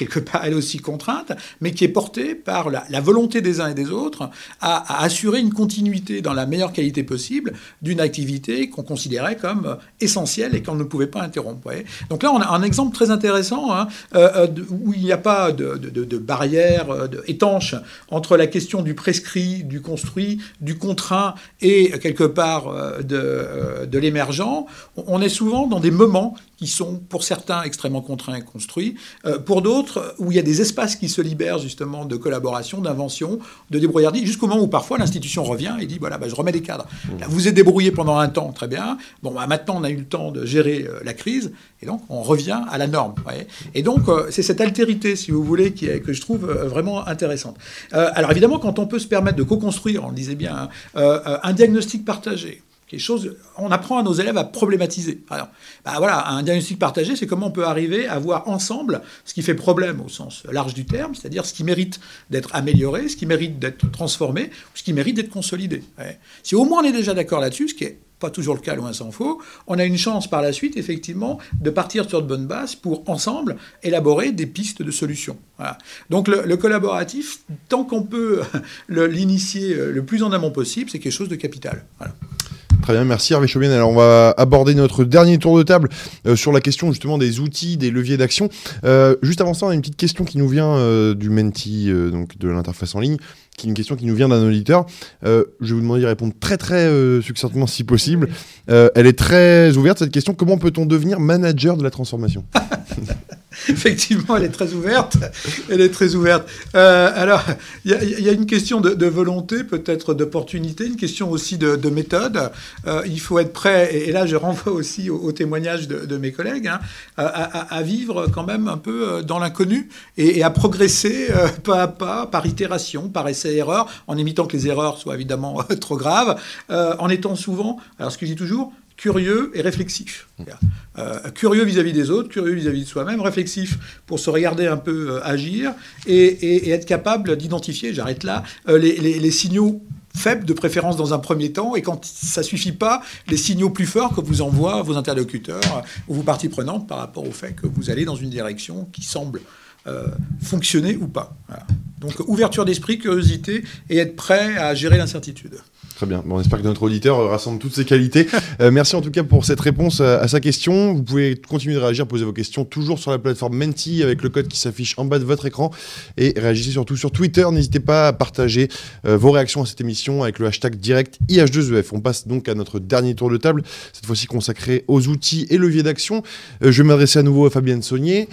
quelque part elle aussi contrainte, mais qui est portée par la, volonté des uns et des autres à, assurer une continuité dans la meilleure qualité possible d'une activité qu'on considérait comme essentielle et qu'on ne pouvait pas interrompre. Donc là, on a un exemple très intéressant hein, euh, euh, où il n'y a pas de, barrière euh, étanche entre la question du prescrit, du construit, du contraint et quelque part de l'émergent. On est souvent dans des moments qui sont pour certains extrêmement contraints et construits, pour d'autres où il y a des espaces qui se libèrent justement de collaboration, d'invention, de débrouillardise, jusqu'au moment où parfois l'institution revient et dit voilà, bah, je remets des cadres. Là, vous êtes débrouillé pendant un temps, très bien. Bon, bah, maintenant on a eu le temps de gérer euh, la crise et donc on revient à la norme. Et donc euh, c'est cette altérité, si vous voulez, qui est, que je trouve euh, vraiment intéressante. alors évidemment, quand on peut se permettre de co-construire, on le disait bien, hein, un diagnostic partagé, on apprend à nos élèves à problématiser. Alors, bah voilà, un diagnostic partagé, c'est comment on peut arriver à voir ensemble ce qui fait problème au sens large du terme, c'est-à-dire ce qui mérite d'être amélioré, ce qui mérite d'être transformé, ce qui mérite d'être consolidé. Si au moins on est déjà d'accord là-dessus, ce qui est pas toujours le cas, loin s'en faut, on a une chance par la suite, effectivement, de partir sur de bonnes bases pour, ensemble, élaborer des pistes de solutions. Donc le, collaboratif, tant qu'on peut [laughs] l'initier le plus en amont possible, c'est quelque chose de capital. Très bien, merci Hervé Chauvienne. Alors on va aborder notre dernier tour de table euh, sur la question justement des outils, des leviers d'action. Euh, juste avant ça, on a une petite question qui nous vient euh, du Menti, donc de l'interface en ligne, qui est une question qui nous vient d'un auditeur. je vais vous demander d'y répondre très très succinctement si possible. elle est très ouverte cette question. Comment peut-on devenir manager de la transformation? [laughs] [laughs] Effectivement, elle est très ouverte. Elle est très ouverte. Euh, alors, il y, a une question de, volonté, peut-être d'opportunité, une question aussi de, méthode. Euh, il faut être prêt, et, là je renvoie aussi au, témoignage de, mes collègues, hein, à, vivre quand même un peu euh, dans l'inconnu et, à progresser pas à pas, par itération, par essai-erreur, en évitant que les erreurs soient évidemment trop graves, en étant souvent, alors ce que je dis toujours, curieux et réflexif. Euh, curieux vis-à-vis des autres, curieux vis-à-vis de soi-même, réflexif pour se regarder un peu euh, agir et, être capable d'identifier, j'arrête là, euh, les, signaux faibles de préférence dans un premier temps, et quand ça suffit pas, les signaux plus forts que vous envoient vos interlocuteurs ou vos parties prenantes par rapport au fait que vous allez dans une direction qui semble fonctionner ou pas. Donc ouverture d'esprit, curiosité et être prêt à gérer l'incertitude. Très bien. Bon, on espère que notre auditeur rassemble toutes ses qualités. Euh, merci en tout cas pour cette réponse à, sa question. Vous pouvez continuer de réagir, poser vos questions toujours sur la plateforme Menti avec le code qui s'affiche en bas de votre écran et réagissez surtout sur Twitter. N'hésitez pas à partager euh, vos réactions à cette émission avec le hashtag direct IH2EF. On passe donc à notre dernier tour de table, cette fois-ci consacré aux outils et leviers d'action. Euh, je vais m'adresser à nouveau à Fabienne Saunier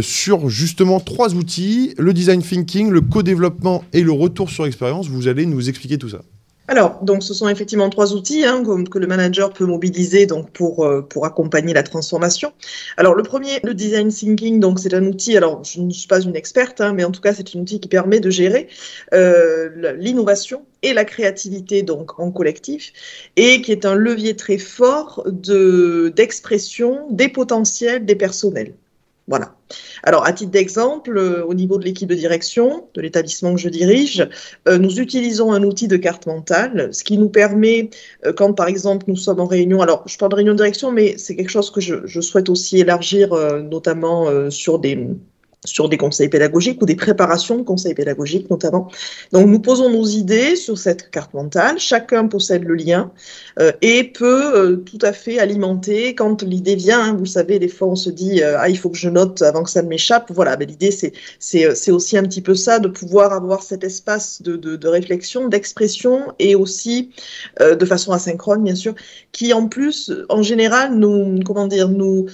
sur justement trois outils le design thinking, le co-développement et le retour sur expérience. Vous allez nous expliquer tout ça. Alors, donc, ce sont effectivement trois outils hein, que le manager peut mobiliser donc pour euh, pour accompagner la transformation. Alors, le premier, le design thinking, donc c'est un outil. Alors, je ne suis pas une experte, hein, mais en tout cas, c'est un outil qui permet de gérer euh, l'innovation et la créativité donc en collectif et qui est un levier très fort de d'expression des potentiels des personnels. Voilà. Alors, à titre d'exemple, euh, au niveau de l'équipe de direction de l'établissement que je dirige, euh, nous utilisons un outil de carte mentale, ce qui nous permet, euh, quand par exemple nous sommes en réunion, alors je parle de réunion de direction, mais c'est quelque chose que je souhaite aussi élargir, notamment sur des sur des conseils pédagogiques ou des préparations de conseils pédagogiques notamment. Donc nous posons nos idées sur cette carte mentale, chacun possède le lien euh, et peut euh, tout à fait alimenter quand l'idée vient. Hein, vous savez, des fois on se dit euh, ah il faut que je note avant que ça ne m'échappe. Voilà, ben, l'idée c'est c'est aussi un petit peu ça de pouvoir avoir cet espace de, de, de réflexion, d'expression et aussi de façon asynchrone bien sûr, qui en plus en général nous comment dire nous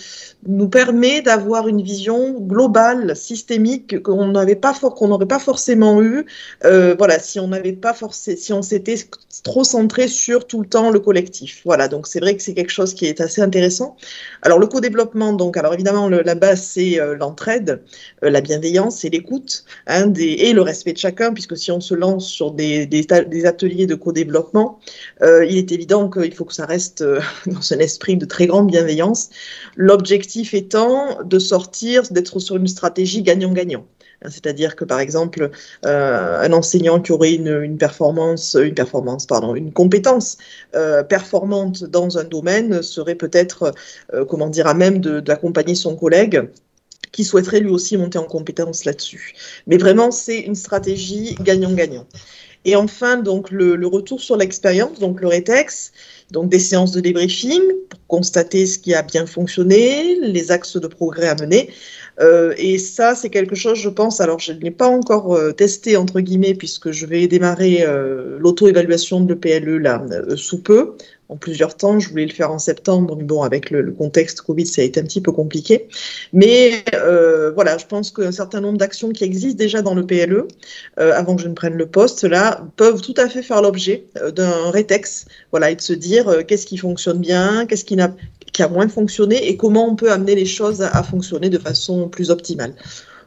nous permet d'avoir une vision globale systémique qu'on n'avait pas n'aurait pas forcément eu, euh, voilà, si on n'avait pas forcé, si on s'était trop centré sur tout le temps le collectif. Voilà, donc c'est vrai que c'est quelque chose qui est assez intéressant. Alors le co-développement, donc, alors évidemment la base c'est euh, l'entraide, euh, la bienveillance et l'écoute, hein, et le respect de chacun, puisque si on se lance sur des, des ateliers de co-développement, il est évident qu'il faut que ça reste [laughs] dans un esprit de très grande bienveillance. L'objectif étant de sortir, d'être sur une stratégie gagnant-gagnant. Hein, c'est-à-dire que par exemple, euh, un enseignant qui aurait une, performance, une performance, pardon, une compétence euh, performante dans un domaine serait peut-être, euh, comment dire, à même d'accompagner son collègue qui souhaiterait lui aussi monter en compétence là-dessus. Mais vraiment, c'est une stratégie gagnant-gagnant. Et enfin, donc le, le retour sur l'expérience, donc le rétex, donc des séances de débriefing pour constater ce qui a bien fonctionné, les axes de progrès à mener. Euh, et ça, c'est quelque chose, je pense, alors je ne l'ai pas encore euh, testé, entre guillemets, puisque je vais démarrer euh, l'auto-évaluation de l'EPLE là, sous peu, en plusieurs temps. Je voulais le faire en septembre, mais bon, avec le, contexte Covid, ça a été un petit peu compliqué. Mais voilà, je pense qu'un certain nombre d'actions qui existent déjà dans le PLE, avant que je ne prenne le poste, là, peuvent tout à fait faire l'objet d'un rétex, voilà, et de se dire qu'est-ce qui fonctionne bien, qu'est-ce qui n'a qui a moins fonctionné et comment on peut amener les choses à fonctionner de façon plus optimale.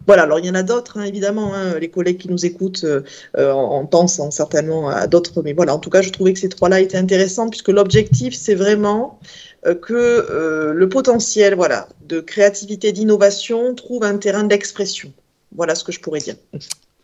Voilà, alors il y en a d'autres, hein, évidemment, hein, les collègues qui nous écoutent euh, euh, en pensent certainement à d'autres, mais voilà, en tout cas, je trouvais que ces trois-là étaient intéressants, puisque l'objectif, c'est vraiment euh, que le potentiel voilà, de créativité, d'innovation trouve un terrain d'expression. Voilà ce que je pourrais dire.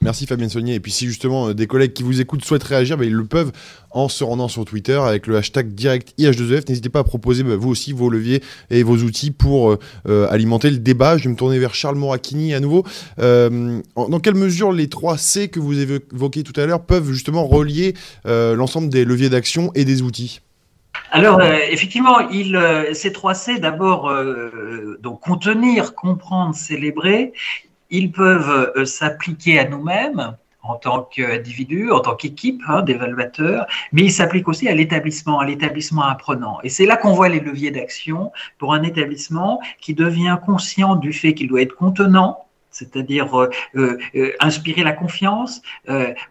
Merci Fabien Saunier. Et puis si justement des collègues qui vous écoutent souhaitent réagir, bah, ils le peuvent en se rendant sur Twitter avec le hashtag direct IH2EF. N'hésitez pas à proposer bah, vous aussi vos leviers et vos outils pour euh, euh, alimenter le débat. Je vais me tourner vers Charles Moracchini à nouveau. Euh, dans quelle mesure les trois C que vous évoquez tout à l'heure peuvent justement relier l'ensemble des leviers d'action et des outils? Alors, effectivement, ces trois C, d'abord, donc contenir, comprendre, célébrer, ils peuvent euh, s'appliquer à nous-mêmes en tant qu'individu, en tant qu'équipe hein, d'évaluateurs, mais ils s'appliquent aussi à l'établissement, à l'établissement apprenant. Et c'est là qu'on voit les leviers d'action pour un établissement qui devient conscient du fait qu'il doit être contenant, c'est-à-dire euh, euh, euh, inspirer la confiance.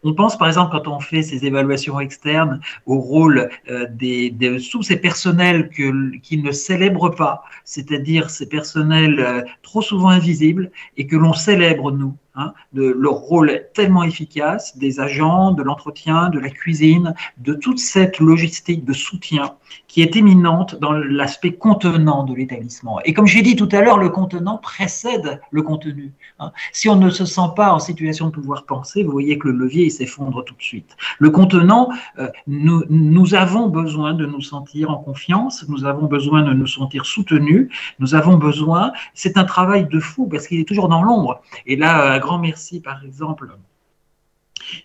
on pense par exemple quand on fait ces évaluations externes au rôle des, des, sous ces personnels que, qui ne célèbrent pas, c'est-à-dire ces personnels trop souvent invisibles et que l'on célèbre nous. Hein, de leur rôle tellement efficace des agents, de l'entretien, de la cuisine, de toute cette logistique de soutien qui est éminente dans l'aspect contenant de l'établissement. Et comme j'ai dit tout à l'heure, le contenant précède le contenu. Hein. Si on ne se sent pas en situation de pouvoir penser, vous voyez que le levier s'effondre tout de suite. Le contenant, euh, nous, avons besoin de nous sentir en confiance, nous avons besoin de nous sentir soutenus, nous avons besoin, c'est un travail de fou parce qu'il est toujours dans l'ombre. Et là, grand merci, par exemple,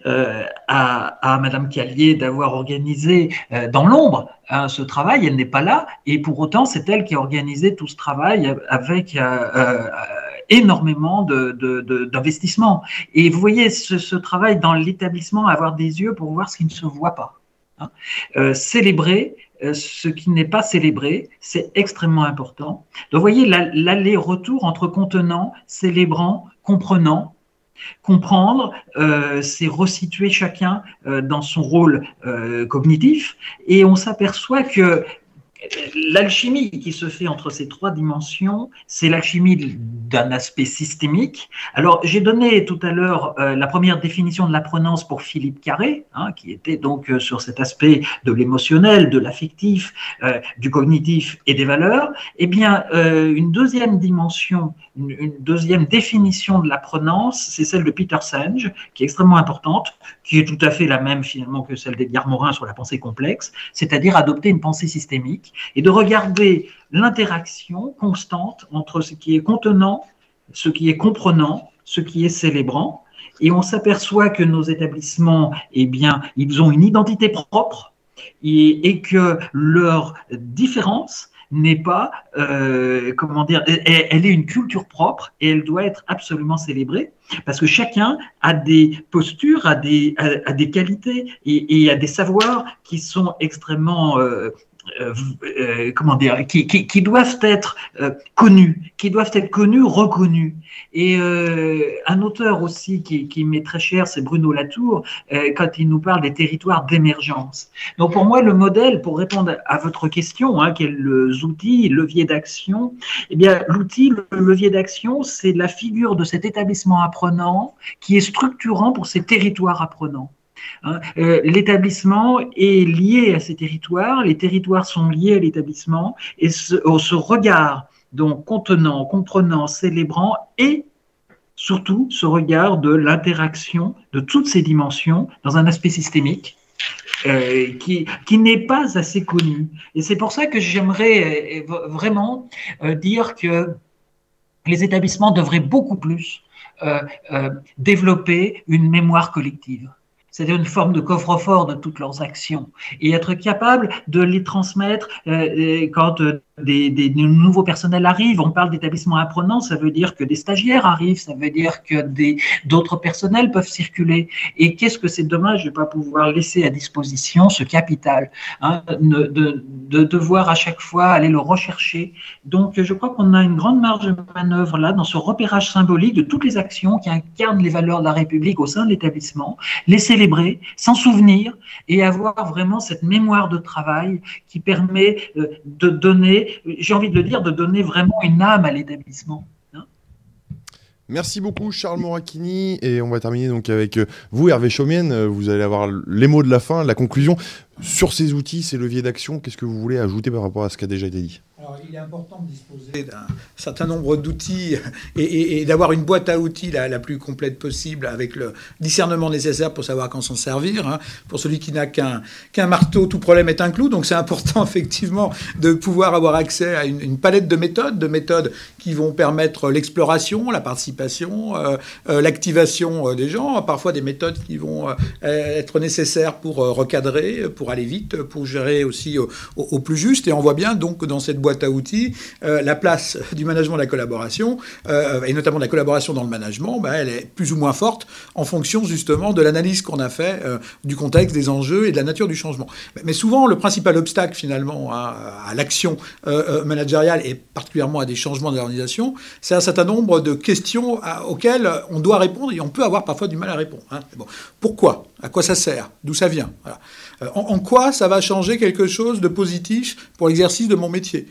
euh, à, Madame Callier d'avoir organisé euh, dans l'ombre hein, ce travail. Elle n'est pas là, et pour autant, c'est elle qui a organisé tout ce travail avec euh, énormément d'investissement. Et vous voyez ce, travail dans l'établissement, avoir des yeux pour voir ce qui ne se voit pas. Hein. célébrer ce qui n'est pas célébré, c'est extrêmement important. Donc, vous voyez l'aller-retour entre contenant, célébrant, comprenant, Comprendre, euh, c'est resituer chacun euh, dans son rôle euh, cognitif, et on s'aperçoit que l'alchimie qui se fait entre ces trois dimensions, c'est l'alchimie d'un aspect systémique. Alors, j'ai donné tout à l'heure euh, la première définition de l'apprenance pour Philippe Carré, hein, qui était donc euh, sur cet aspect de l'émotionnel, de l'affectif, euh, du cognitif et des valeurs. Eh bien, une deuxième dimension, une, deuxième définition de l'apprenance, c'est celle de Peter Senge, qui est extrêmement importante, qui est tout à fait la même finalement que celle d'Edgar Morin sur la pensée complexe, c'est-à-dire adopter une pensée systémique et de regarder l'interaction constante entre ce qui est contenant, ce qui est comprenant, ce qui est célébrant. Et on s'aperçoit que nos établissements, eh bien, ils ont une identité propre et, que leur différence n'est pas, euh, comment dire, elle, est une culture propre et elle doit être absolument célébrée parce que chacun a des postures, a des, a, des qualités et, et, a des savoirs qui sont extrêmement euh, euh, comment dire, qui, doivent être connus, qui doivent être connus, reconnus. Et un auteur aussi qui, qui m'est très cher, c'est Bruno Latour, quand il nous parle des territoires d'émergence. Donc pour moi, le modèle, pour répondre à votre question, hein, quels outils, leviers d'action, eh bien l'outil, le levier d'action, c'est la figure de cet établissement apprenant qui est structurant pour ces territoires apprenants. Hein. Euh, l'établissement est lié à ces territoires, les territoires sont liés à l'établissement et ce, regard donc contenant, comprenant, célébrant et surtout ce regard de l'interaction de toutes ces dimensions dans un aspect systémique euh, qui, qui n'est pas assez connu. Et c'est pour ça que j'aimerais euh, vraiment dire que les établissements devraient beaucoup plus développer une mémoire collective c'est-à-dire une forme de coffre-fort de toutes leurs actions, et être capable de les transmettre euh, quand des, nouveaux personnels arrivent. On parle d'établissements apprenants, ça veut dire que des stagiaires arrivent, ça veut dire que d'autres personnels peuvent circuler. Et qu'est-ce que c'est dommage de ne pas pouvoir laisser à disposition ce capital, hein, de, devoir à chaque fois aller le rechercher. Donc, je crois qu'on a une grande marge de manœuvre là dans ce repérage symbolique de toutes les actions qui incarnent les valeurs de la République au sein de l'établissement, les célébrer, s'en souvenir et avoir vraiment cette mémoire de travail qui permet euh, de donner j'ai envie de le dire, de donner vraiment une âme à l'établissement. Hein. Merci beaucoup Charles Moracchini et on va terminer donc avec euh, vous Hervé Chaumienne, euh, vous allez avoir les mots de la fin, la conclusion sur ces outils, ces leviers d'action, qu'est-ce que vous voulez ajouter par rapport à ce qui a déjà été dit? Il est important de disposer d'un certain nombre d'outils et, d'avoir une boîte à outils la, plus complète possible avec le discernement nécessaire pour savoir quand s'en servir. Hein. Pour celui qui n'a qu'un qu'un marteau, tout problème est un clou. Donc c'est important [laughs] effectivement de pouvoir avoir accès à une, palette de méthodes, de méthodes qui vont permettre l'exploration, la participation, euh, euh, l'activation euh, des gens, parfois des méthodes qui vont être nécessaires pour recadrer, pour aller vite, pour gérer aussi au, au plus juste. Et on voit bien donc dans cette boîte à outils, euh, la place du management de la collaboration, euh, et notamment de la collaboration dans le management, bah, elle est plus ou moins forte en fonction justement de l'analyse qu'on a fait euh, du contexte, des enjeux et de la nature du changement. Mais souvent, le principal obstacle finalement à, l'action managériale et particulièrement à des changements d'organisation, c'est un certain nombre de questions auxquelles on doit répondre et on peut avoir parfois du mal à répondre. Hein. Pourquoi? À quoi ça sert? D'où ça vient? En, quoi ça va changer quelque chose de positif pour l'exercice de mon métier?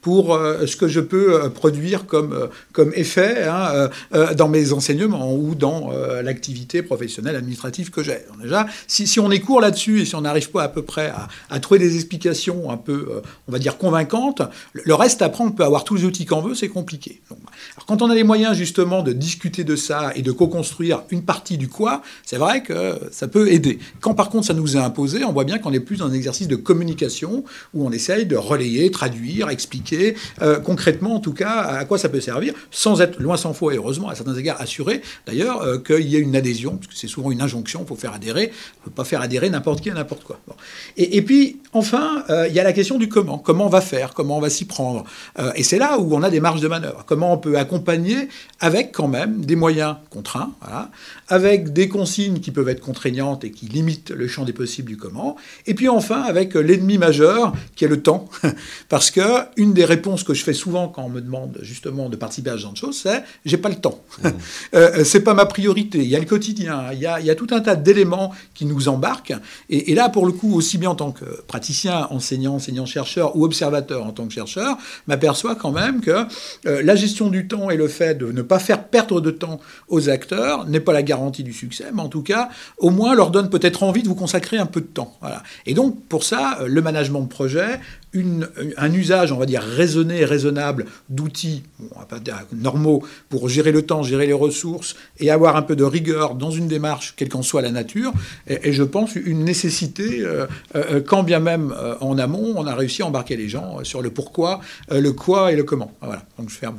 pour euh, ce que je peux euh, produire comme, comme effet hein, dans mes enseignements ou dans l'activité professionnelle administrative que j'ai. Déjà, si, on est court là-dessus et si on n'arrive pas à peu près à, à, trouver des explications un peu, on va dire, convaincantes, le reste, après, on peut avoir tous les outils qu'on veut, c'est compliqué. alors, quand on a les moyens, justement, de discuter de ça et de co-construire une partie du quoi, c'est vrai que ça peut aider. Quand, par contre, ça nous est imposé, on voit bien qu'on est plus dans un exercice de communication où on essaye de relayer, traduire, expliquer euh, concrètement en tout cas à quoi ça peut servir, sans être loin sans faux et heureusement à certains égards assuré d'ailleurs euh, qu'il y ait une adhésion, parce que c'est souvent une injonction, il faut faire adhérer, on ne peut pas faire adhérer n'importe qui à n'importe quoi. Et, puis enfin, euh, il y a la question du comment, comment on va faire, comment on va s'y prendre? et c'est là où on a des marges de manœuvre, comment on peut accompagner avec quand même des moyens contraints, avec des consignes qui peuvent être contraignantes et qui limitent le champ des possibles du comment, et puis enfin, avec l'ennemi majeur, qui est le temps. [laughs] Parce que une des réponses que je fais souvent quand on me demande justement de participer à ce genre de choses, c'est j'ai pas le temps. Mmh. [laughs] euh, c'est pas ma priorité. Il y a le quotidien, il y a, il y a tout un tas d'éléments qui nous embarquent. Et, et, là, pour le coup, aussi bien en tant que praticien, enseignant, enseignant-chercheur ou observateur en tant que chercheur, m'aperçois quand même que euh, la gestion du temps et le fait de ne pas faire perdre de temps aux acteurs n'est pas la garantie du succès, mais en tout cas, au moins leur donne peut-être envie de vous consacrer un peu de temps. Voilà. Et donc, pour ça, euh, le management de projet, un usage, on va dire, raisonné et raisonnable d'outils normaux pour gérer le temps, gérer les ressources et avoir un peu de rigueur dans une démarche, quelle qu'en soit la nature, et, je pense une nécessité, euh, euh, quand bien même en amont, on a réussi à embarquer les gens sur le pourquoi, le quoi et le comment. Voilà, donc je ferme.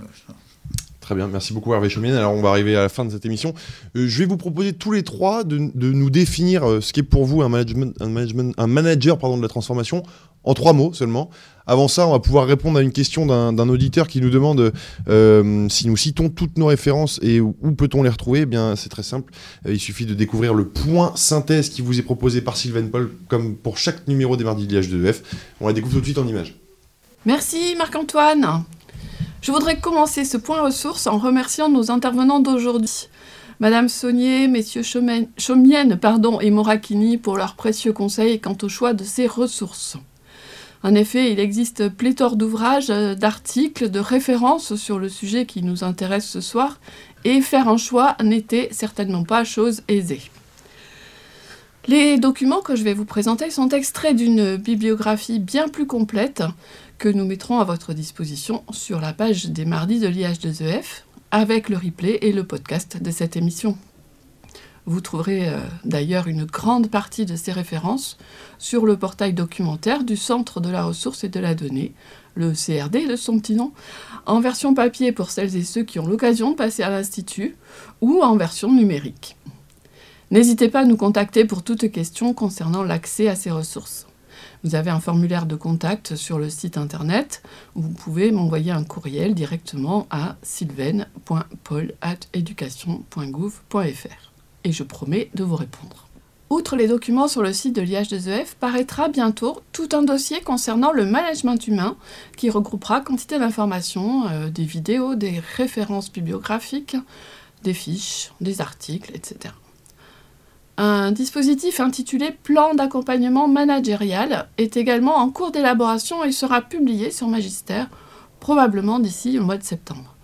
Très bien, merci beaucoup Hervé Chaumienne. Alors on va arriver à la fin de cette émission. Euh, je vais vous proposer tous les trois de, de nous définir euh, ce qu'est pour vous un, management, un, management, un manager pardon, de la transformation en trois mots seulement. Avant ça, on va pouvoir répondre à une question d'un auditeur qui nous demande euh, si nous citons toutes nos références et où, peut-on les retrouver? Eh bien, c'est très simple. Euh, il suffit de découvrir le point synthèse qui vous est proposé par Sylvain Paul, comme pour chaque numéro des mardis de l'IH2EF. On la découvre tout de suite en images. Merci Marc-Antoine. Je voudrais commencer ce point ressources en remerciant nos intervenants d'aujourd'hui. Madame Saunier, Messieurs Chaumienne pardon, et Morakini pour leurs précieux conseils quant au choix de ces ressources. En effet, il existe pléthore d'ouvrages, d'articles, de références sur le sujet qui nous intéresse ce soir, et faire un choix n'était certainement pas chose aisée. Les documents que je vais vous présenter sont extraits d'une bibliographie bien plus complète que nous mettrons à votre disposition sur la page des mardis de l'IH2EF, avec le replay et le podcast de cette émission. Vous trouverez euh, d'ailleurs une grande partie de ces références sur le portail documentaire du Centre de la ressource et de la donnée, le CRD de son petit nom, en version papier pour celles et ceux qui ont l'occasion de passer à l'Institut, ou en version numérique. N'hésitez pas à nous contacter pour toute question concernant l'accès à ces ressources. Vous avez un formulaire de contact sur le site internet où vous pouvez m'envoyer un courriel directement à sylvaine.paul.education.gouv.fr et je promets de vous répondre. Outre les documents sur le site de l'IH2EF, paraîtra bientôt tout un dossier concernant le management humain qui regroupera quantité d'informations, euh, des vidéos, des références bibliographiques, des fiches, des articles, etc. Un dispositif intitulé Plan d'accompagnement managérial est également en cours d'élaboration et sera publié sur Magistère probablement d'ici le mois de septembre.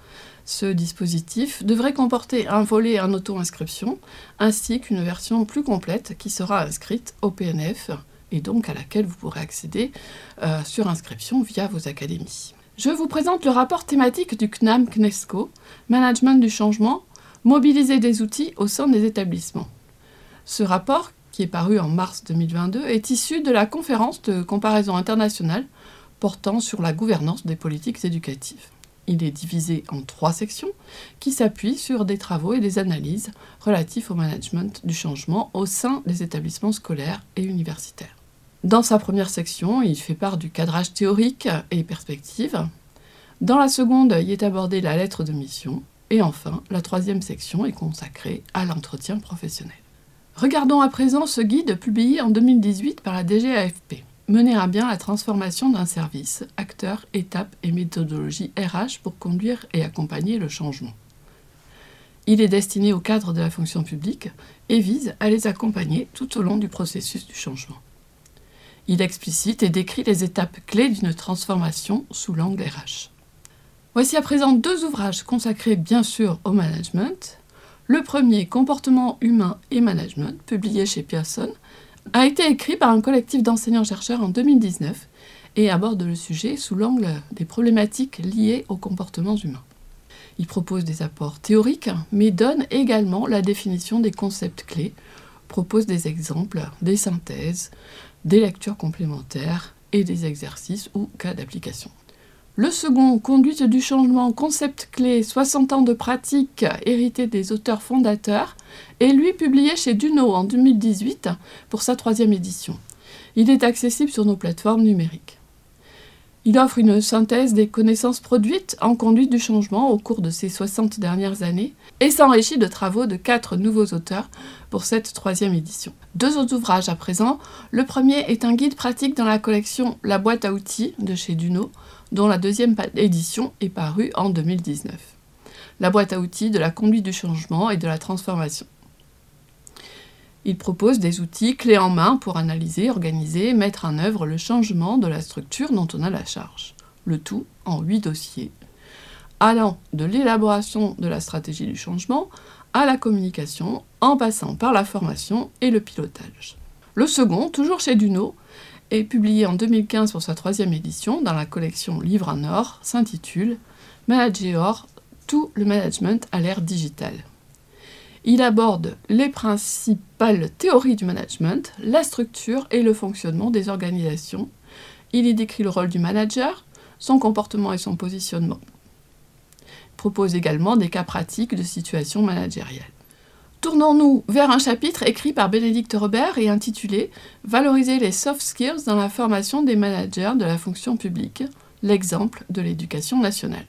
Ce dispositif devrait comporter un volet en auto-inscription ainsi qu'une version plus complète qui sera inscrite au PNF et donc à laquelle vous pourrez accéder euh, sur inscription via vos académies. Je vous présente le rapport thématique du CNAM CNESCO, Management du changement, mobiliser des outils au sein des établissements. Ce rapport, qui est paru en mars 2022, est issu de la conférence de comparaison internationale portant sur la gouvernance des politiques éducatives. Il est divisé en trois sections qui s'appuient sur des travaux et des analyses relatifs au management du changement au sein des établissements scolaires et universitaires. Dans sa première section, il fait part du cadrage théorique et perspective. Dans la seconde, il est abordé la lettre de mission. Et enfin, la troisième section est consacrée à l'entretien professionnel. Regardons à présent ce guide publié en 2018 par la DGAFP mener à bien la transformation d'un service, acteurs, étapes et méthodologie RH pour conduire et accompagner le changement. Il est destiné au cadre de la fonction publique et vise à les accompagner tout au long du processus du changement. Il explicite et décrit les étapes clés d'une transformation sous l'angle RH. Voici à présent deux ouvrages consacrés bien sûr au management. Le premier, Comportement humain et management, publié chez Pearson, a été écrit par un collectif d'enseignants-chercheurs en 2019 et aborde le sujet sous l'angle des problématiques liées aux comportements humains. Il propose des apports théoriques, mais donne également la définition des concepts clés, propose des exemples, des synthèses, des lectures complémentaires et des exercices ou cas d'application. Le second, Conduite du changement, concept clé, 60 ans de pratique, hérité des auteurs fondateurs, est lui publié chez Duno en 2018 pour sa troisième édition. Il est accessible sur nos plateformes numériques. Il offre une synthèse des connaissances produites en conduite du changement au cours de ces 60 dernières années et s'enrichit de travaux de quatre nouveaux auteurs pour cette troisième édition. Deux autres ouvrages à présent. Le premier est un guide pratique dans la collection La boîte à outils de chez Duno, dont la deuxième édition est parue en 2019. La boîte à outils de la conduite du changement et de la transformation. Il propose des outils clés en main pour analyser, organiser, mettre en œuvre le changement de la structure dont on a la charge. Le tout en huit dossiers, allant de l'élaboration de la stratégie du changement à la communication, en passant par la formation et le pilotage. Le second, toujours chez Duno, est publié en 2015 pour sa troisième édition dans la collection Livre en or, s'intitule Manager, tout le management à l'ère digitale. Il aborde les principales théories du management, la structure et le fonctionnement des organisations. Il y décrit le rôle du manager, son comportement et son positionnement. Il propose également des cas pratiques de situations managériales. Tournons-nous vers un chapitre écrit par Bénédicte Robert et intitulé Valoriser les soft skills dans la formation des managers de la fonction publique, l'exemple de l'éducation nationale.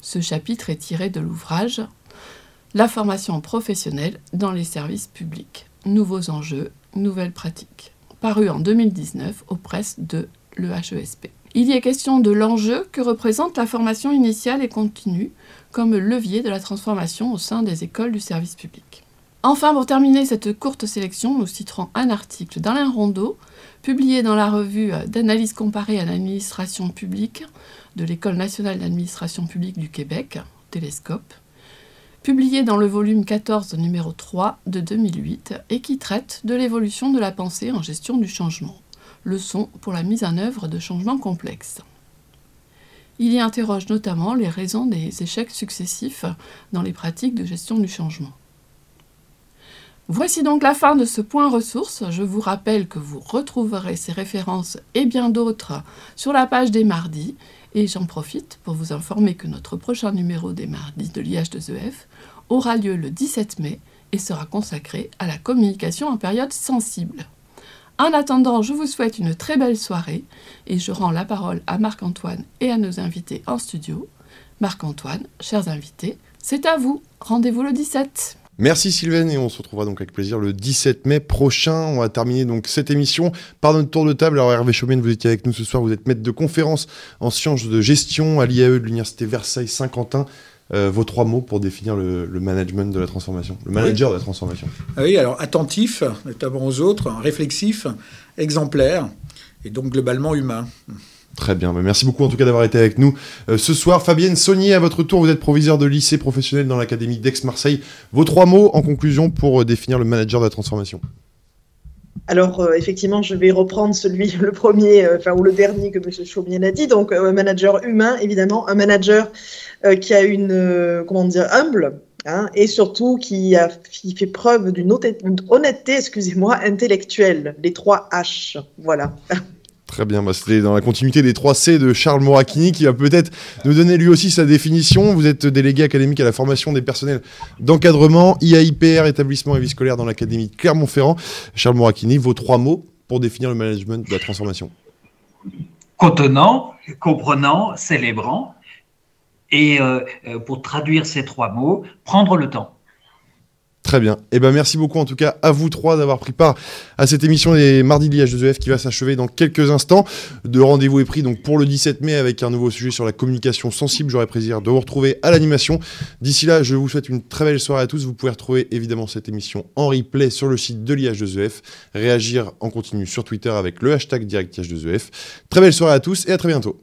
Ce chapitre est tiré de l'ouvrage La formation professionnelle dans les services publics. Nouveaux enjeux, nouvelles pratiques. Paru en 2019 aux presses de l'EHESP. Il y est question de l'enjeu que représente la formation initiale et continue comme levier de la transformation au sein des écoles du service public. Enfin, pour terminer cette courte sélection, nous citerons un article d'Alain Rondeau, publié dans la revue d'analyse comparée à l'administration publique de l'École nationale d'administration publique du Québec, Télescope, publié dans le volume 14 numéro 3 de 2008 et qui traite de l'évolution de la pensée en gestion du changement, leçon pour la mise en œuvre de changements complexes. Il y interroge notamment les raisons des échecs successifs dans les pratiques de gestion du changement. Voici donc la fin de ce point ressources. Je vous rappelle que vous retrouverez ces références et bien d'autres sur la page des mardis. Et j'en profite pour vous informer que notre prochain numéro des mardis de l'IH2EF aura lieu le 17 mai et sera consacré à la communication en période sensible. En attendant, je vous souhaite une très belle soirée et je rends la parole à Marc-Antoine et à nos invités en studio. Marc-Antoine, chers invités, c'est à vous. Rendez-vous le 17. Merci Sylvain et on se retrouvera donc avec plaisir le 17 mai prochain. On va terminer donc cette émission par notre tour de table. Alors Hervé Chaumienne, vous étiez avec nous ce soir, vous êtes maître de conférence en sciences de gestion à l'IAE de l'Université Versailles-Saint-Quentin. Euh, vos trois mots pour définir le, management de la transformation, le manager de la transformation. Ah oui, alors attentif, notamment aux autres, réflexif, exemplaire et donc globalement humain. Très bien, bah, merci beaucoup en tout cas d'avoir été avec nous euh, ce soir. Fabienne Saunier, à votre tour, vous êtes proviseur de lycée professionnel dans l'Académie d'Aix-Marseille. Vos trois mots en conclusion pour euh, définir le manager de la transformation. Alors euh, effectivement, je vais reprendre celui, [laughs] le premier, enfin ou le dernier que M. Chaumien a dit. Donc un manager humain, évidemment, un manager qui a une, comment dire, humble, Hein, et surtout qui, a, qui fait preuve d'une honnêteté, excusez-moi, intellectuelle. Les trois H, voilà. [laughs] Très bien, bah, c'était dans la continuité des 3 C de Charles Moracchini qui va peut-être nous donner lui aussi sa définition. Vous êtes délégué académique à la formation des personnels d'encadrement, IAIPR, établissement et vie scolaire dans l'Académie de Clermont-Ferrand. Charles Moracchini, vos trois mots pour définir le management de la transformation Contenant, comprenant, célébrant. Et euh, euh, pour traduire ces trois mots, prendre le temps. Très bien. Eh ben, merci beaucoup en tout cas à vous trois d'avoir pris part à cette émission des mardis de l'IH2EF qui va s'achever dans quelques instants. De rendez-vous est pris donc pour le 17 mai avec un nouveau sujet sur la communication sensible. J'aurai plaisir de vous retrouver à l'animation. D'ici là, je vous souhaite une très belle soirée à tous. Vous pouvez retrouver évidemment cette émission en replay sur le site de l'IH2EF. Réagir en continu sur Twitter avec le hashtag DirectIH2EF. Très belle soirée à tous et à très bientôt.